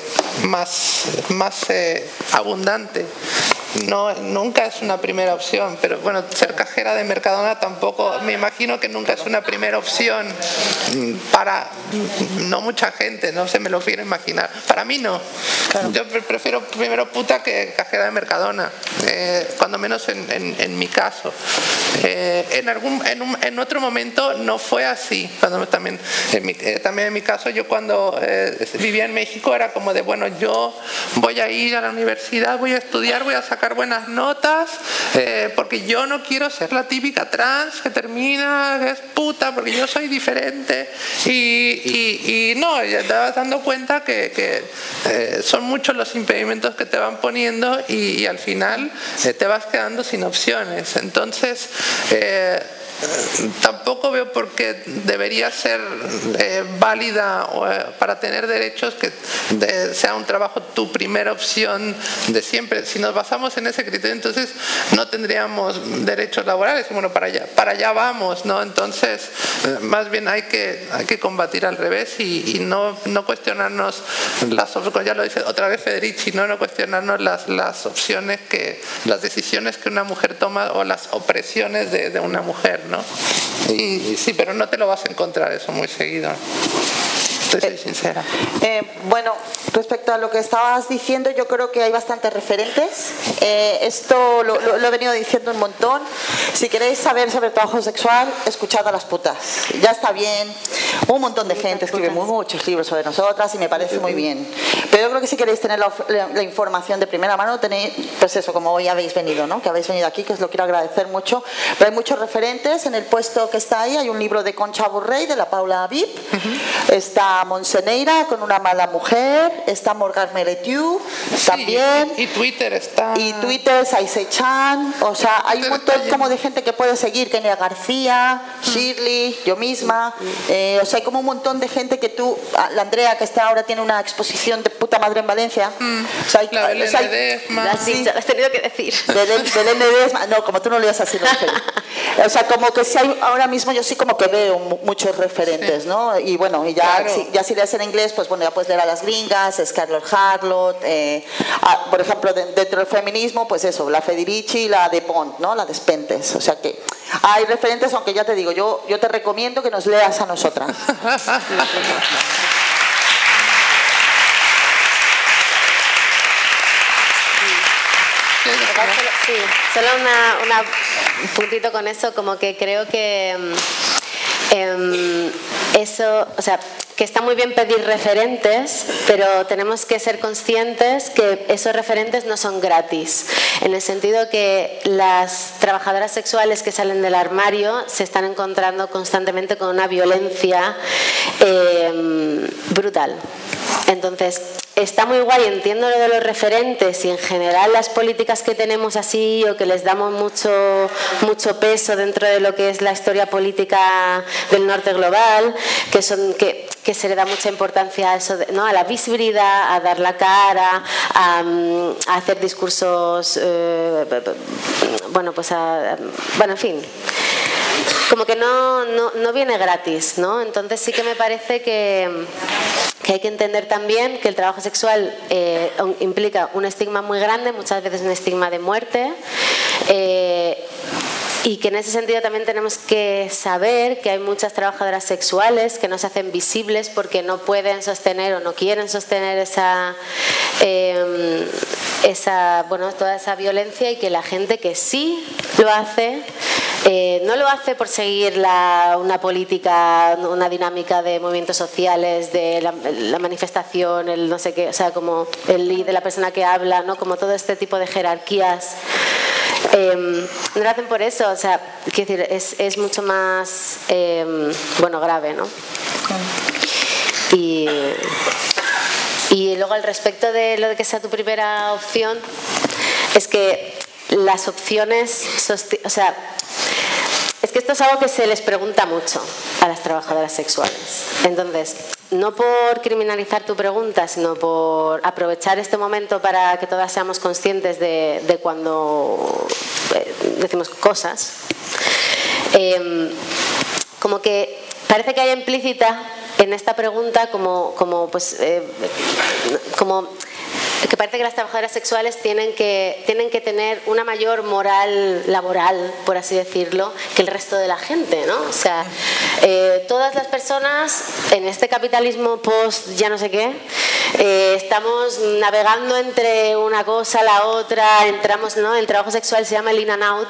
[SPEAKER 3] más, más eh, abundante. No, nunca es una primera opción, pero bueno, ser cajera de Mercadona tampoco, me imagino que nunca es una primera opción para no mucha gente, no se me lo quiero imaginar. Para mí no. Yo pre- prefiero primero puta que cajera de Mercadona, cuando menos en, en- en mi caso. En, algún, en, un- en otro momento no fue así. Cuando también, en mi, eh, también en mi caso, yo cuando eh, vivía en México era como de, bueno, yo voy a ir a la universidad, voy a estudiar, voy a sacar buenas notas, eh, porque yo no quiero ser la típica trans que termina, que es puta, porque yo soy diferente. Y, no, ya te vas dando cuenta que, son muchos los impedimentos que te van poniendo y, al final te vas quedando sin opciones. Entonces, tampoco veo por qué debería ser eh, válida eh, para tener derechos que sea un trabajo tu primera opción de siempre. Si nos basamos en ese criterio, entonces no tendríamos derechos laborales. Bueno, para allá, para allá vamos, ¿no? Entonces, eh, más bien hay que, hay que combatir al revés y, no, no cuestionarnos las op- ya lo dice otra vez Federici, no, no cuestionarnos las, las opciones que, las decisiones que una mujer toma o las opresiones de una mujer, y sí, pero no te lo vas a encontrar eso muy seguido. Soy sincera.
[SPEAKER 4] Eh, bueno, respecto a lo que estabas diciendo, yo creo que hay bastantes referentes. Eh, esto lo, lo- lo he venido diciendo un montón. Si queréis saber sobre trabajo sexual, escuchad a las putas. Ya está bien. Un montón de gente escribe muy- muchos libros sobre nosotras y me parece muy bien. Pero yo creo que si queréis tener la, la- la información de primera mano, tenéis, pues eso, como hoy habéis venido, ¿no? Que habéis venido aquí, que os lo quiero agradecer mucho. Pero hay muchos referentes. En el puesto que está ahí hay un libro de Concha Burrey, de la Paula Vip. Está Monseneira con una mala mujer. Está Morgan Meletiu también.
[SPEAKER 3] Y, y Twitter está.
[SPEAKER 4] Y Twitter, Saise Chan, o sea, hay un montón como de gente que puede seguir, Kenia García, Shirley, yo misma, eh, o sea, hay como un montón de gente que tú, ah, la Andrea que está ahora tiene una exposición de puta madre en Valencia, o sea, hay-
[SPEAKER 3] La Belén
[SPEAKER 4] o sea.
[SPEAKER 2] Lo has
[SPEAKER 4] Sí.
[SPEAKER 2] dicho, lo has tenido que decir.
[SPEAKER 4] Belén Ledesma, no, como tú no leas así, no, o sea, como que sí hay, ahora mismo yo sí como que veo mu- muchos referentes, ¿no? Y bueno, y ya,
[SPEAKER 3] Claro.
[SPEAKER 4] si, ya si lees en inglés, pues bueno, ya puedes leer a las gringas, Scarlett Harlot, eh, a- por ejemplo, de- dentro del feminismo, pues eso, la Federici y la de Pont, ¿no? La de Spentes, o sea que hay referentes, aunque ya te digo, yo, yo te recomiendo que nos leas a nosotras.
[SPEAKER 2] Sí, solo una, una- un puntito con eso, como que creo que mm, em, eso, o sea, que está muy bien pedir referentes, pero tenemos que ser conscientes que esos referentes no son gratis, en el sentido que las trabajadoras sexuales que salen del armario se están encontrando constantemente con una violencia em, brutal. Entonces, está muy guay, entiendo lo de los referentes y en general las políticas que tenemos así o que les damos mucho, mucho peso dentro de lo que es la historia política del norte global, que, son, que, que se le da mucha importancia a, eso ¿no? a la visibilidad, a dar la cara, a, hacer discursos, eh, bueno, pues a, bueno, en fin como que no, no, no, viene gratis, ¿no? Entonces sí que me parece que, que hay que entender también que el trabajo sexual eh, implica un estigma muy grande, muchas veces un estigma de muerte. Eh, y que en ese sentido también tenemos que saber que hay muchas trabajadoras sexuales que no se hacen visibles porque no pueden sostener o no quieren sostener esa, em, esa, bueno, toda esa violencia y que la gente que sí lo hace eh, no lo hace por seguir una política, una dinámica de movimientos sociales, de la, manifestación, el no sé qué, o sea, como el lead de la persona que habla, ¿no? como todo este tipo de jerarquías. Em, no lo hacen por eso, o sea, quiero decir, es, es mucho más, em, bueno, grave, ¿no? Y, y luego al respecto de lo de que sea tu primera opción, es que las opciones, o sea, es que esto es algo que se les pregunta mucho a las trabajadoras sexuales. Entonces, no por criminalizar tu pregunta, sino por aprovechar este momento para que todas seamos conscientes de, cuando eh, decimos cosas, em, como que parece que hay implícita en esta pregunta como, como pues, eh, como que parece que las trabajadoras sexuales tienen que, tienen que tener una mayor moral laboral, por así decirlo, que el resto de la gente, ¿no? O sea, eh, todas las personas en este capitalismo post ya no sé qué, eh, estamos navegando entre una cosa, la otra, entramos, ¿no? El trabajo sexual se llama el in and out,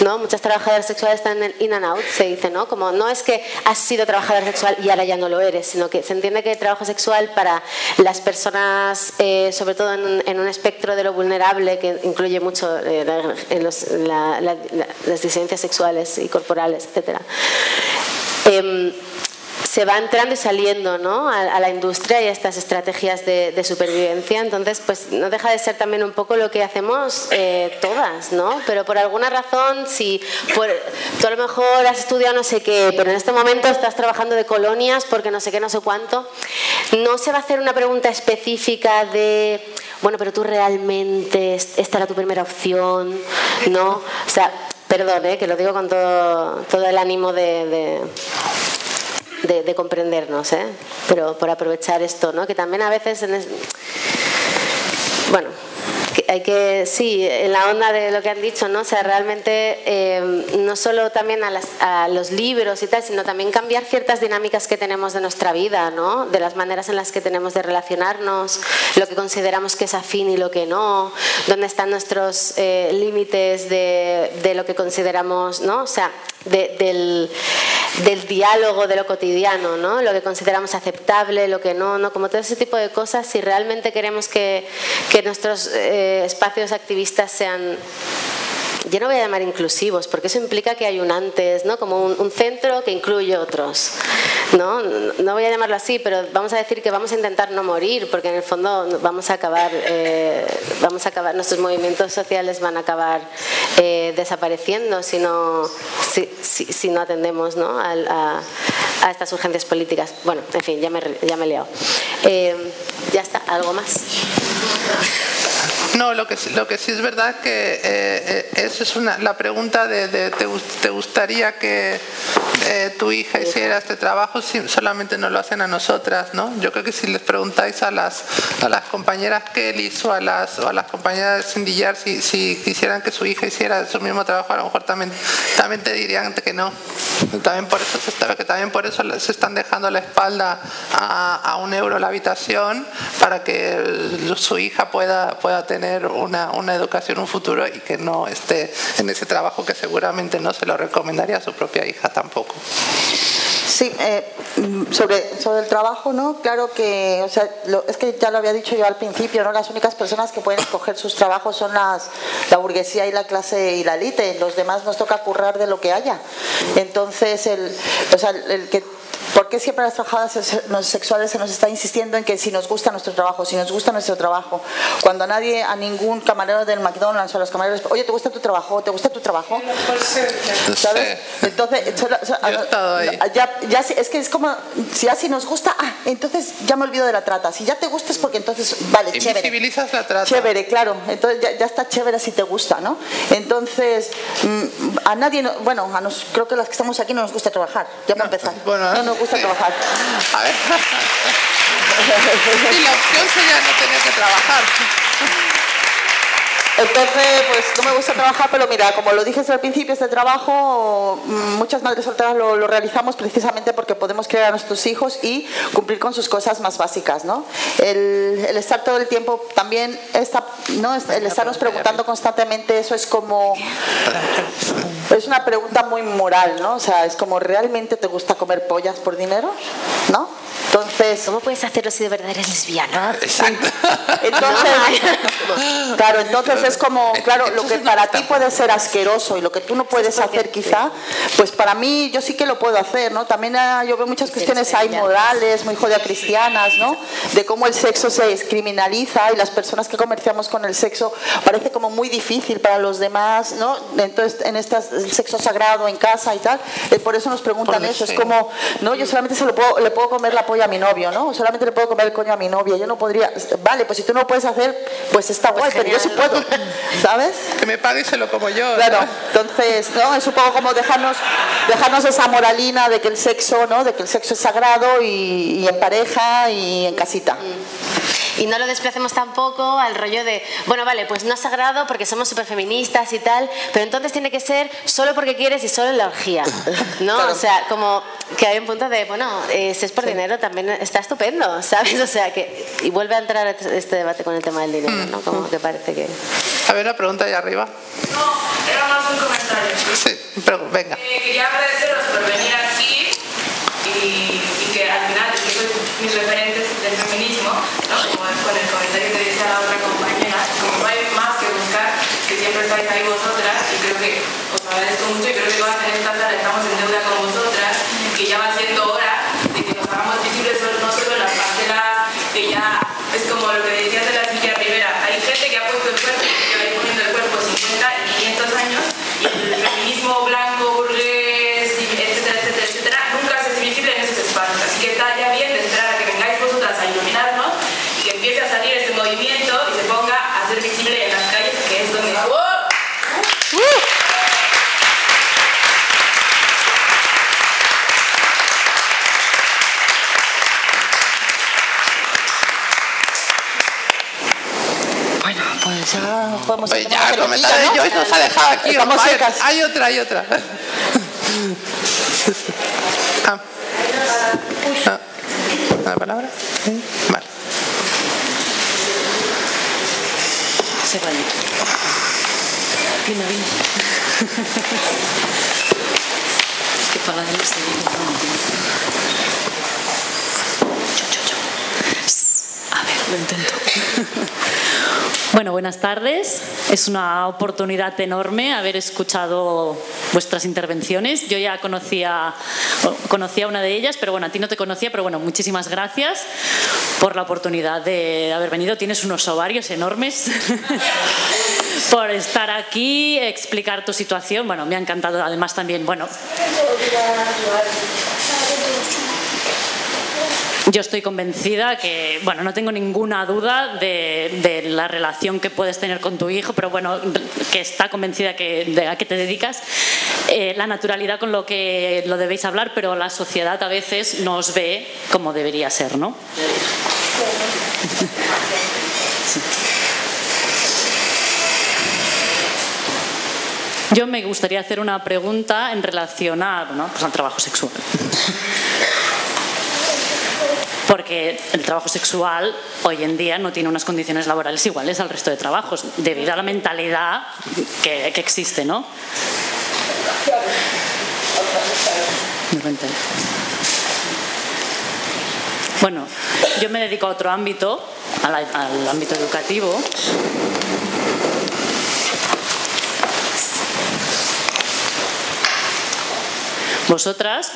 [SPEAKER 2] ¿no? Muchas trabajadoras sexuales están en el in and out, se dice, ¿no? Como no es que has sido trabajadora sexual y ahora ya no lo eres, sino que se entiende que el trabajo sexual para las personas, eh, sobre todo en, un espectro de lo vulnerable que incluye mucho eh, en las disidencias sexuales y corporales, etc se va entrando y saliendo ¿no? a, la industria y a estas estrategias de, supervivencia. Entonces, pues no deja de ser también un poco lo que hacemos eh, todas, ¿no? Pero por alguna razón, si por, tú a lo mejor has estudiado no sé qué, pero en este momento estás trabajando de colonias porque no sé qué, no sé cuánto, no se va a hacer una pregunta específica de, bueno, pero tú realmente, esta era tu primera opción, ¿no? O sea, perdón, ¿eh? que lo digo con todo, todo el ánimo de, comprendernos, ¿eh? pero por aprovechar esto, ¿no? que también a veces, en bueno, hay que, sí, en la onda de lo que han dicho, ¿no? O sea, realmente eh, no solo también a, a, los libros y tal, sino también cambiar ciertas dinámicas que tenemos de nuestra vida, ¿no? De las maneras en las que tenemos de relacionarnos, lo que consideramos que es afín y lo que no, dónde están nuestros eh, límites de, de, lo que consideramos, ¿no? O sea, del, del, diálogo de lo cotidiano, ¿no? lo que consideramos aceptable, lo que no, ¿no? como todo ese tipo de cosas, si realmente queremos que, que nuestros eh, espacios activistas sean yo no voy a llamar inclusivos, porque eso implica que hay un antes, ¿no? como un, centro que incluye otros. ¿no? no voy a llamarlo así, pero vamos a decir que vamos a intentar no morir, porque en el fondo vamos a acabar, eh, vamos a acabar nuestros movimientos sociales van a acabar eh, desapareciendo si no, si, no atendemos ¿no? A, a, estas urgencias políticas. Bueno, en fin, ya me, ya me he liado. Eh, ya está, ¿algo más?
[SPEAKER 3] No, lo que, lo que sí es verdad que eh, eh, esa es una, la pregunta de, te, gustaría que eh, tu hija hiciera este trabajo si solamente no lo hacen a nosotras, ¿no? Yo creo que si les preguntáis a las, a las compañeras Kelly o a las, o a las compañeras Cindy si, si quisieran que su hija hiciera su mismo trabajo, a lo mejor también, también te dirían que no. También por eso se que también por eso se están dejando la espalda a, a un euro la habitación para que su hija pueda, pueda tener una, una educación, un futuro y que no esté en ese trabajo que seguramente no se lo recomendaría a su propia hija tampoco.
[SPEAKER 4] Sí, eh, sobre, sobre el trabajo, ¿no? Claro que, o sea, es que ya lo había dicho yo al principio, ¿no? Las únicas personas que pueden escoger sus trabajos son las, la burguesía y la clase y la élite. Los demás nos toca currar de lo que haya. Entonces, el, o sea, el que ¿Por qué siempre las trabajadoras sexuales se nos está insistiendo en que si nos gusta nuestro trabajo, si nos gusta nuestro trabajo? Cuando a nadie, a ningún camarero del McDonald's o a los camareros, oye, ¿te gusta tu trabajo? ¿Te gusta tu trabajo? ¿Sabes? Entonces, ya, ya, es que es como, si así nos gusta, ah, entonces ya me olvido de la trata. Si ya te gusta es porque entonces, vale, chévere.
[SPEAKER 3] la trata.
[SPEAKER 4] Chévere, claro. Entonces ya, ya, está chévere si te gusta, ¿no? Entonces, mm, a nadie, bueno, a nos, creo que las que estamos aquí no nos gusta trabajar, ya para empezar. no nos gusta trabajar. A ver.
[SPEAKER 3] y la opción sería no tener que trabajar.
[SPEAKER 4] Entonces, pues no me gusta trabajar, pero mira, como lo dije desde el principio, este trabajo, mm, muchas madres solteras lo, realizamos precisamente porque podemos crear a nuestros hijos y cumplir con sus cosas más básicas, ¿no? El, estar todo el tiempo también, está, ¿no? el estarnos preguntando constantemente, eso es como... Es una pregunta muy moral, ¿no? O sea, es como, ¿realmente te gusta comer pollas por dinero? ¿No? Entonces,
[SPEAKER 2] ¿cómo puedes hacerlo si de verdad eres lesbiana?
[SPEAKER 3] Exacto.
[SPEAKER 4] Entonces, claro, entonces es como, claro, lo que para ti puede ser asqueroso y lo que tú no puedes hacer quizá, pues para mí yo sí que lo puedo hacer, ¿no? También ah, yo veo muchas cuestiones hay morales, muy cristianas, ¿no? De cómo el sexo se criminaliza y las personas que comerciamos con el sexo parece como muy difícil para los demás, ¿no? Entonces, en este sexo sagrado en casa y tal, eh, por eso nos preguntan eso, es como, no, yo solamente se lo puedo, le puedo comer la polla a mi novio, ¿no? Solamente le puedo comer el coño a mi novia, yo no podría, vale, pues si tú no lo puedes hacer, pues está pues guay, pero yo sí puedo, ¿sabes?
[SPEAKER 3] Que me pague y se lo como yo.
[SPEAKER 4] Claro, entonces, ¿no? Es un poco como dejarnos, dejarnos esa moralina de que el sexo, ¿no? De que el sexo es sagrado y, en pareja y en casita.
[SPEAKER 2] Mm. Y no lo desplacemos tampoco al rollo de, bueno, vale, pues no es sagrado porque somos súper feministas y tal, pero entonces tiene que ser solo porque quieres y solo en la orgía, ¿no? O sea, como que hay un punto de, bueno, eh, si es por dinero también está estupendo, ¿sabes? O sea, que, y vuelve a entrar este debate con el tema del dinero, ¿no? Como que parece que...
[SPEAKER 3] A ver, una pregunta ahí arriba.
[SPEAKER 7] No, era más un comentario.
[SPEAKER 3] Sí, pero venga.
[SPEAKER 7] Eh, quería agradeceros por venir aquí y, y que al final, que sois mis referentes del feminismo, ¿no? Como con el comentario que decía la otra compañera, como no hay más que buscar, que siempre estáis ahí vosotras y creo que os agradezco mucho y creo que todas en esta sala estamos en deuda con vosotras, que ya va siendo hora de que nos hagamos visibles no solo en las parcelas, que ya es como lo que decías de la Silvia Rivera, hay gente que ha puesto el cuerpo, que va a ir poniendo el cuerpo 50 y 500 años y el feminismo blanco, burgués, etcétera, etcétera, etcétera, nunca se hace visible en esos espacios. Así que está ya bien de esperar a que vengáis vosotras a iluminarnos y que empiece a salir ese movimiento y se ponga a ser visible en las calles, que es donde...
[SPEAKER 4] ya podemos
[SPEAKER 3] pues ya, el comentario de Joyce nos ha dejado aquí.
[SPEAKER 4] Estamos secas.
[SPEAKER 3] Hay otra, hay otra. ah. ah. ¿La palabra? ¿Sí? Vale.
[SPEAKER 8] Se se A ver, lo intento. Bueno, buenas tardes. Es una oportunidad enorme haber escuchado vuestras intervenciones. Yo ya conocía, conocía una de ellas, pero bueno, a ti no te conocía, pero bueno, muchísimas gracias por la oportunidad de haber venido. Tienes unos ovarios enormes por estar aquí, explicar tu situación. Bueno, me ha encantado además también, bueno. Yo estoy convencida que, bueno, no tengo ninguna duda de, la relación que puedes tener con tu hijo, pero bueno, que está convencida que, de a qué te dedicas, eh, la naturalidad con lo que lo debéis hablar, pero la sociedad a veces no os ve como debería ser, ¿no? Yo me gustaría hacer una pregunta en relación a, pues al trabajo sexual porque el trabajo sexual hoy en día no tiene unas condiciones laborales iguales al resto de trabajos, debido a la mentalidad que, existe, ¿no? Bueno, yo me dedico a otro ámbito, al, ámbito educativo. Vosotras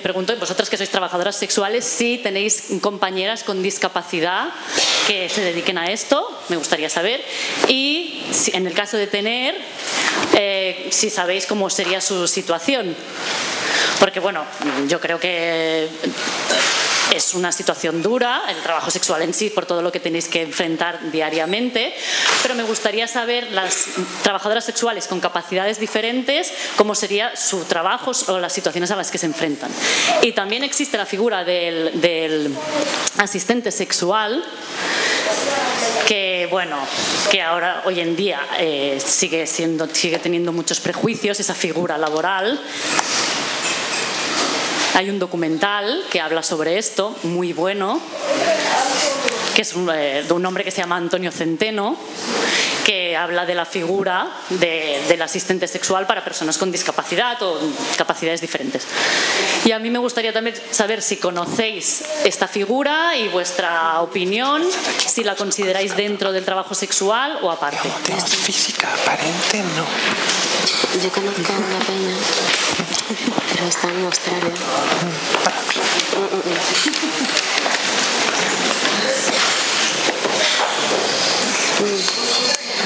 [SPEAKER 8] me pregunto, vosotras que sois trabajadoras sexuales, si tenéis compañeras con discapacidad que se dediquen a esto, me gustaría saber. Y si, en el caso de tener, eh, si sabéis cómo sería su situación. Porque bueno, yo creo que es una situación dura, el trabajo sexual en sí, por todo lo que tenéis que enfrentar diariamente, pero me gustaría saber las trabajadoras sexuales con capacidades diferentes, cómo sería su trabajo o las situaciones a las que se enfrentan. Y también existe la figura del, asistente sexual, que bueno, que ahora hoy en día eh, sigue siendo, sigue teniendo muchos prejuicios esa figura laboral hay un documental que habla sobre esto, muy bueno, que es eh, de un hombre que se llama Antonio Centeno, que habla de la figura del asistente sexual para personas con discapacidad o capacidades diferentes. Y a mí me gustaría también saber si conocéis esta figura y vuestra opinión, si la consideráis dentro del trabajo sexual o aparte.
[SPEAKER 3] física aparente, no.
[SPEAKER 2] Yo conozco a una peña, pero está en Australia.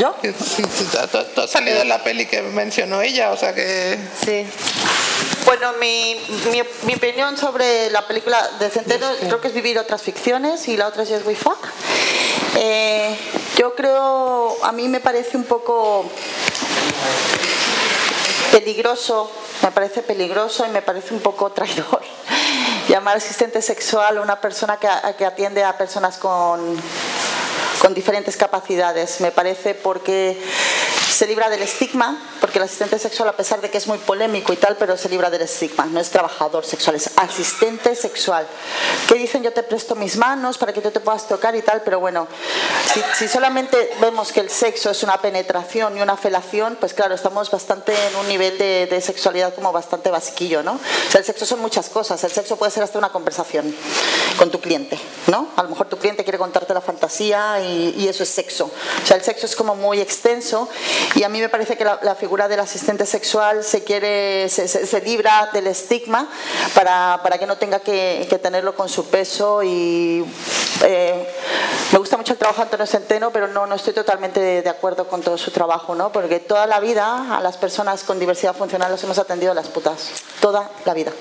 [SPEAKER 4] ¿Yo?
[SPEAKER 3] Tú has salido de la peli que mencionó ella, o sea que...
[SPEAKER 2] Sí.
[SPEAKER 4] Bueno, mi, mi, opinión sobre la película de Centeno creo que es vivir otras ficciones y la otra es Yes We Fuck. Eh, yo creo, a mí me parece un poco peligroso, me parece peligroso y me parece un poco traidor llamar asistente sexual a una persona que, que atiende a personas con con diferentes capacidades. Me parece porque se libra del estigma, porque el asistente sexual, a pesar de que es muy polémico y tal, pero se libra del estigma. No es trabajador sexual, es asistente sexual. Que dicen yo te presto mis manos para que tú te puedas tocar y tal, pero bueno, si, solamente vemos que el sexo es una penetración y una felación, pues claro, estamos bastante en un nivel de, sexualidad como bastante basiquillo, ¿no? O sea, el sexo son muchas cosas. El sexo puede ser hasta una conversación con tu cliente, ¿no? A lo mejor tu cliente quiere contarte la fantasía y, eso es sexo. O sea, el sexo es como muy extenso y a mí me parece que la, figura del asistente sexual se quiere, se, libra del estigma para, para que no tenga que, tenerlo con su peso y eh, me gusta mucho el trabajo de Antonio Centeno, pero no, no estoy totalmente de, acuerdo con todo su trabajo, ¿no? Porque toda la vida a las personas con diversidad funcional los hemos atendido las putas, toda la vida.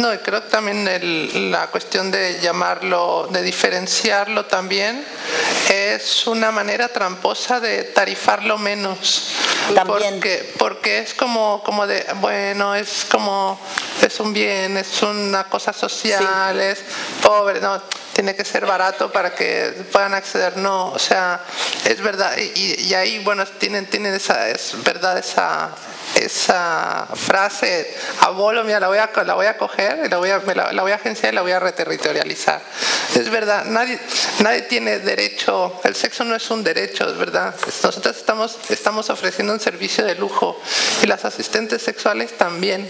[SPEAKER 3] No, creo que también la cuestión de llamarlo, de diferenciarlo también, es una manera tramposa de tarifarlo menos.
[SPEAKER 4] También.
[SPEAKER 3] Porque, porque es como, como de, bueno, es como, es un bien, es una cosa social, es pobre, no, tiene que ser barato para que puedan acceder, no, o sea, es verdad, y, y ahí, bueno, tienen, tienen esa, es verdad esa esa frase abuelo, mira, la voy a, la voy a coger, la voy a, la, voy a agenciar y la voy a reterritorializar. Es verdad, nadie, nadie tiene derecho, el sexo no es un derecho, es verdad. Nosotros estamos, estamos ofreciendo un servicio de lujo y las asistentes sexuales también.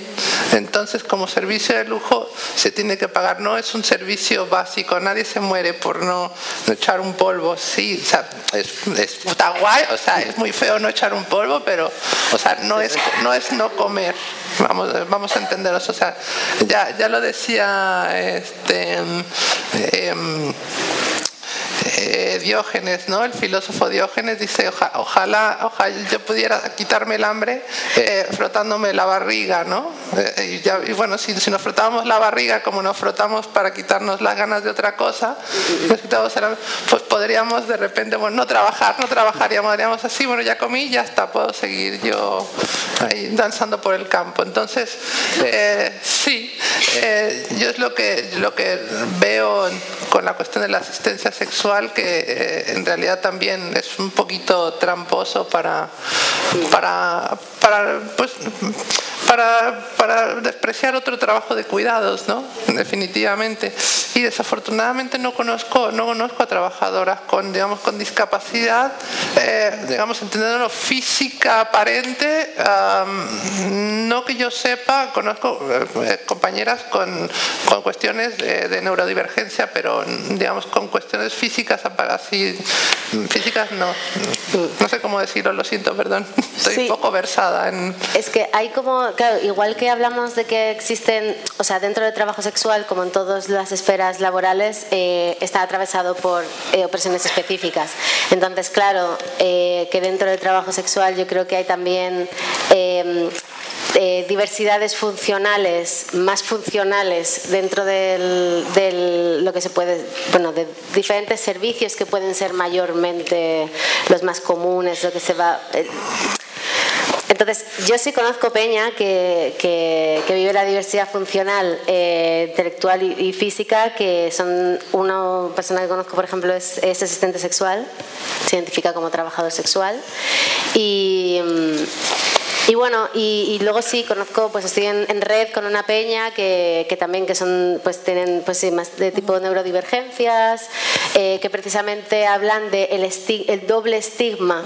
[SPEAKER 3] Entonces, como servicio de lujo se tiene que pagar, no es un servicio básico, nadie se muere por no, echar un polvo, sí, o sea, es, está guay, o sea, es muy feo no echar un polvo, pero, o sea, no es no es no comer. Vamos, vamos a entenderlo. O sea, ya, ya lo decía este, em, eh, Diógenes, ¿no? El filósofo Diógenes dice, ojalá, ojalá yo pudiera quitarme el hambre eh, frotándome la barriga, ¿no? Eh, y, bueno, si, nos frotábamos la barriga como nos frotamos para quitarnos las ganas de otra cosa, pues podríamos de repente, bueno, no trabajar, no trabajaríamos, haríamos así, bueno, ya comí, ya está, puedo seguir yo ahí danzando por el campo. Entonces, sí, yo es lo que, lo que veo con la cuestión de la asistencia sexual, que eh, en realidad también es un poquito tramposo para, para, para pues, para, para, despreciar otro trabajo de cuidados, ¿no? Definitivamente. Y desafortunadamente no conozco, no conozco a trabajadoras con, digamos, con discapacidad, eh, digamos, entendiéndolo física aparente, no que yo sepa, conozco eh, compañeras con, con cuestiones de, neurodivergencia, pero digamos con cuestiones físicas así físicas no. No sé cómo decirlo, lo siento, perdón. Estoy
[SPEAKER 2] Sí.
[SPEAKER 3] poco versada en...
[SPEAKER 2] Es que hay como, claro, igual que hablamos de que existen, o sea, dentro del trabajo sexual, como en todas las esferas laborales, eh, está atravesado por eh, opresiones específicas. Entonces, claro, eh, que dentro del trabajo sexual yo creo que hay también eh, eh, diversidades funcionales, más funcionales dentro del- lo que se puede, bueno, de diferentes servicios que pueden ser mayormente los más comunes, lo que se va. eh, entonces, yo sí conozco Peña que, que- vive la diversidad funcional, eh, intelectual y, física, que son una persona que conozco, por ejemplo, es, es asistente sexual, se identifica como trabajador sexual. Y, mm, y bueno, y, y luego sí conozco, pues estoy en, en red con una peña que, que también que son, pues tienen pues sí, más de tipo neurodivergencias, eh, que precisamente hablan de el, esti- el doble estigma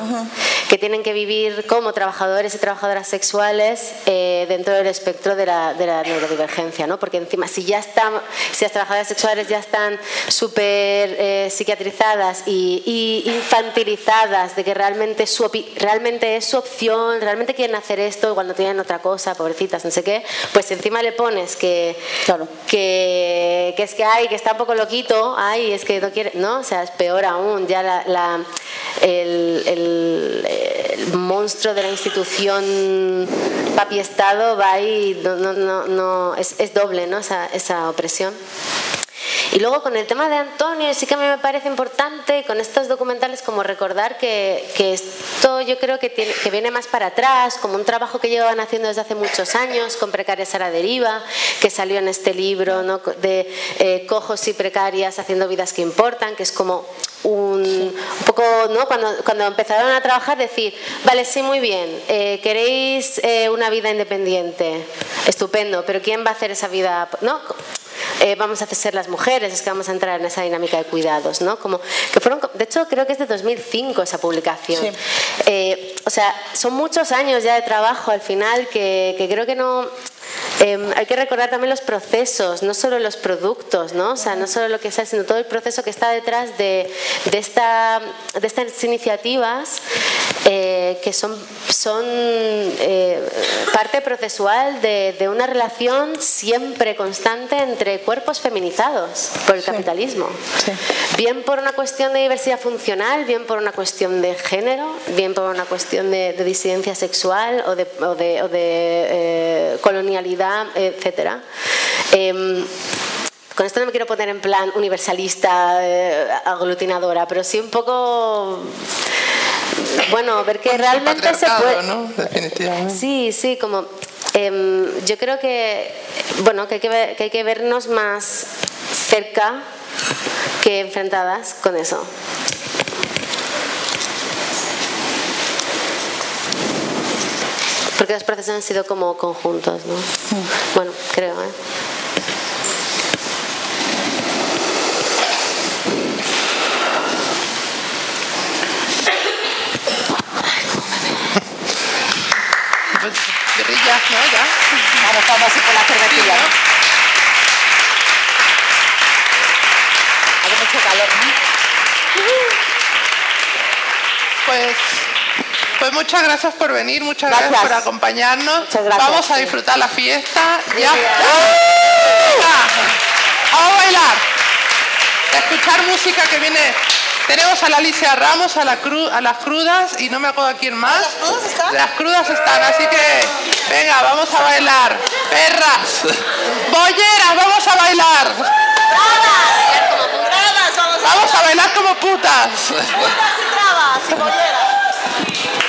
[SPEAKER 2] que tienen que vivir como trabajadores y trabajadoras sexuales eh, dentro del espectro de la, de la neurodivergencia, ¿no? Porque encima si ya están, si las trabajadoras sexuales ya están súper eh, psiquiatrizadas y, y infantilizadas de que realmente, su opi- realmente es su opción, realmente quieren hacer esto igual no tienen otra cosa, pobrecitas, no sé qué, pues encima le pones que, que, que es que hay, que está un poco loquito, ay, es que no quiere, no, o sea, es peor aún, ya la, la- el, el- el monstruo de la institución papi Estado va ahí, no, no, no, no- es, es doble, ¿no? Esa, esa opresión. Y luego con el tema de Antonio, sí que a mí me parece importante con estos documentales como recordar que, que esto yo creo que, tiene, que viene más para atrás, como un trabajo que llevaban haciendo desde hace muchos años con Precarias a la Deriva, que salió en este libro ¿no? de eh, cojos y precarias haciendo vidas que importan, que es como un, un poco, ¿no? Cuando, cuando empezaron a trabajar, decir, vale, sí, muy bien, eh, queréis eh, una vida independiente, estupendo, pero ¿quién va a hacer esa vida? ¿no? Eh, vamos a hacer ser las mujeres, es que vamos a entrar en esa dinámica de cuidados, ¿no? Como que fueron, de hecho creo que es de 2005 esa publicación.
[SPEAKER 4] Sí.
[SPEAKER 2] Eh, o sea, son muchos años ya de trabajo al final que, que creo que no... eh, hay que recordar también los procesos, no solo los productos, ¿no? O sea, no solo lo que sea, sino todo el proceso que está detrás de, de, esta, de estas iniciativas eh, que son, son eh, parte procesual de, de una relación siempre constante entre cuerpos feminizados por el capitalismo. Bien por una cuestión de diversidad funcional, bien por una cuestión de género, bien por una cuestión de, de disidencia sexual o de, o de, o eh, colonialidad, etcétera. Em, con esto no me quiero poner en plan universalista, eh, aglutinadora, pero sí un poco. Bueno, ver que realmente se puede.
[SPEAKER 3] ¿no? Definitivamente.
[SPEAKER 2] Sí, sí, como. em, yo creo que. Bueno, que hay que, ver- que hay que vernos más cerca que enfrentadas con eso. Porque los procesos han sido como conjuntos, ¿no? Bueno, creo, ¿eh?
[SPEAKER 3] Pues, guerrillas, ¿no? Ya.
[SPEAKER 4] Vamos, vamos así con la cervecilla, ¿no? Hace mucho calor, ¿no?
[SPEAKER 3] Pues, pues muchas gracias por venir, muchas gracias,
[SPEAKER 4] Gracias.
[SPEAKER 3] por acompañarnos.
[SPEAKER 4] Muchas gracias,
[SPEAKER 3] Vamos a
[SPEAKER 4] sí.
[SPEAKER 3] disfrutar la fiesta. Ya. Venga, Vamos a bailar. A escuchar música que viene. Tenemos a la Alicia Ramos, a, la cru- a las crudas y no me acuerdo a quién más.
[SPEAKER 4] ¿Las crudas están?
[SPEAKER 3] Las crudas están, así que venga, vamos a bailar. Perras. Bolleras, vamos a bailar.
[SPEAKER 4] Vamos a
[SPEAKER 3] Vamos a bailar como putas.
[SPEAKER 4] putas y trabas y bolleras.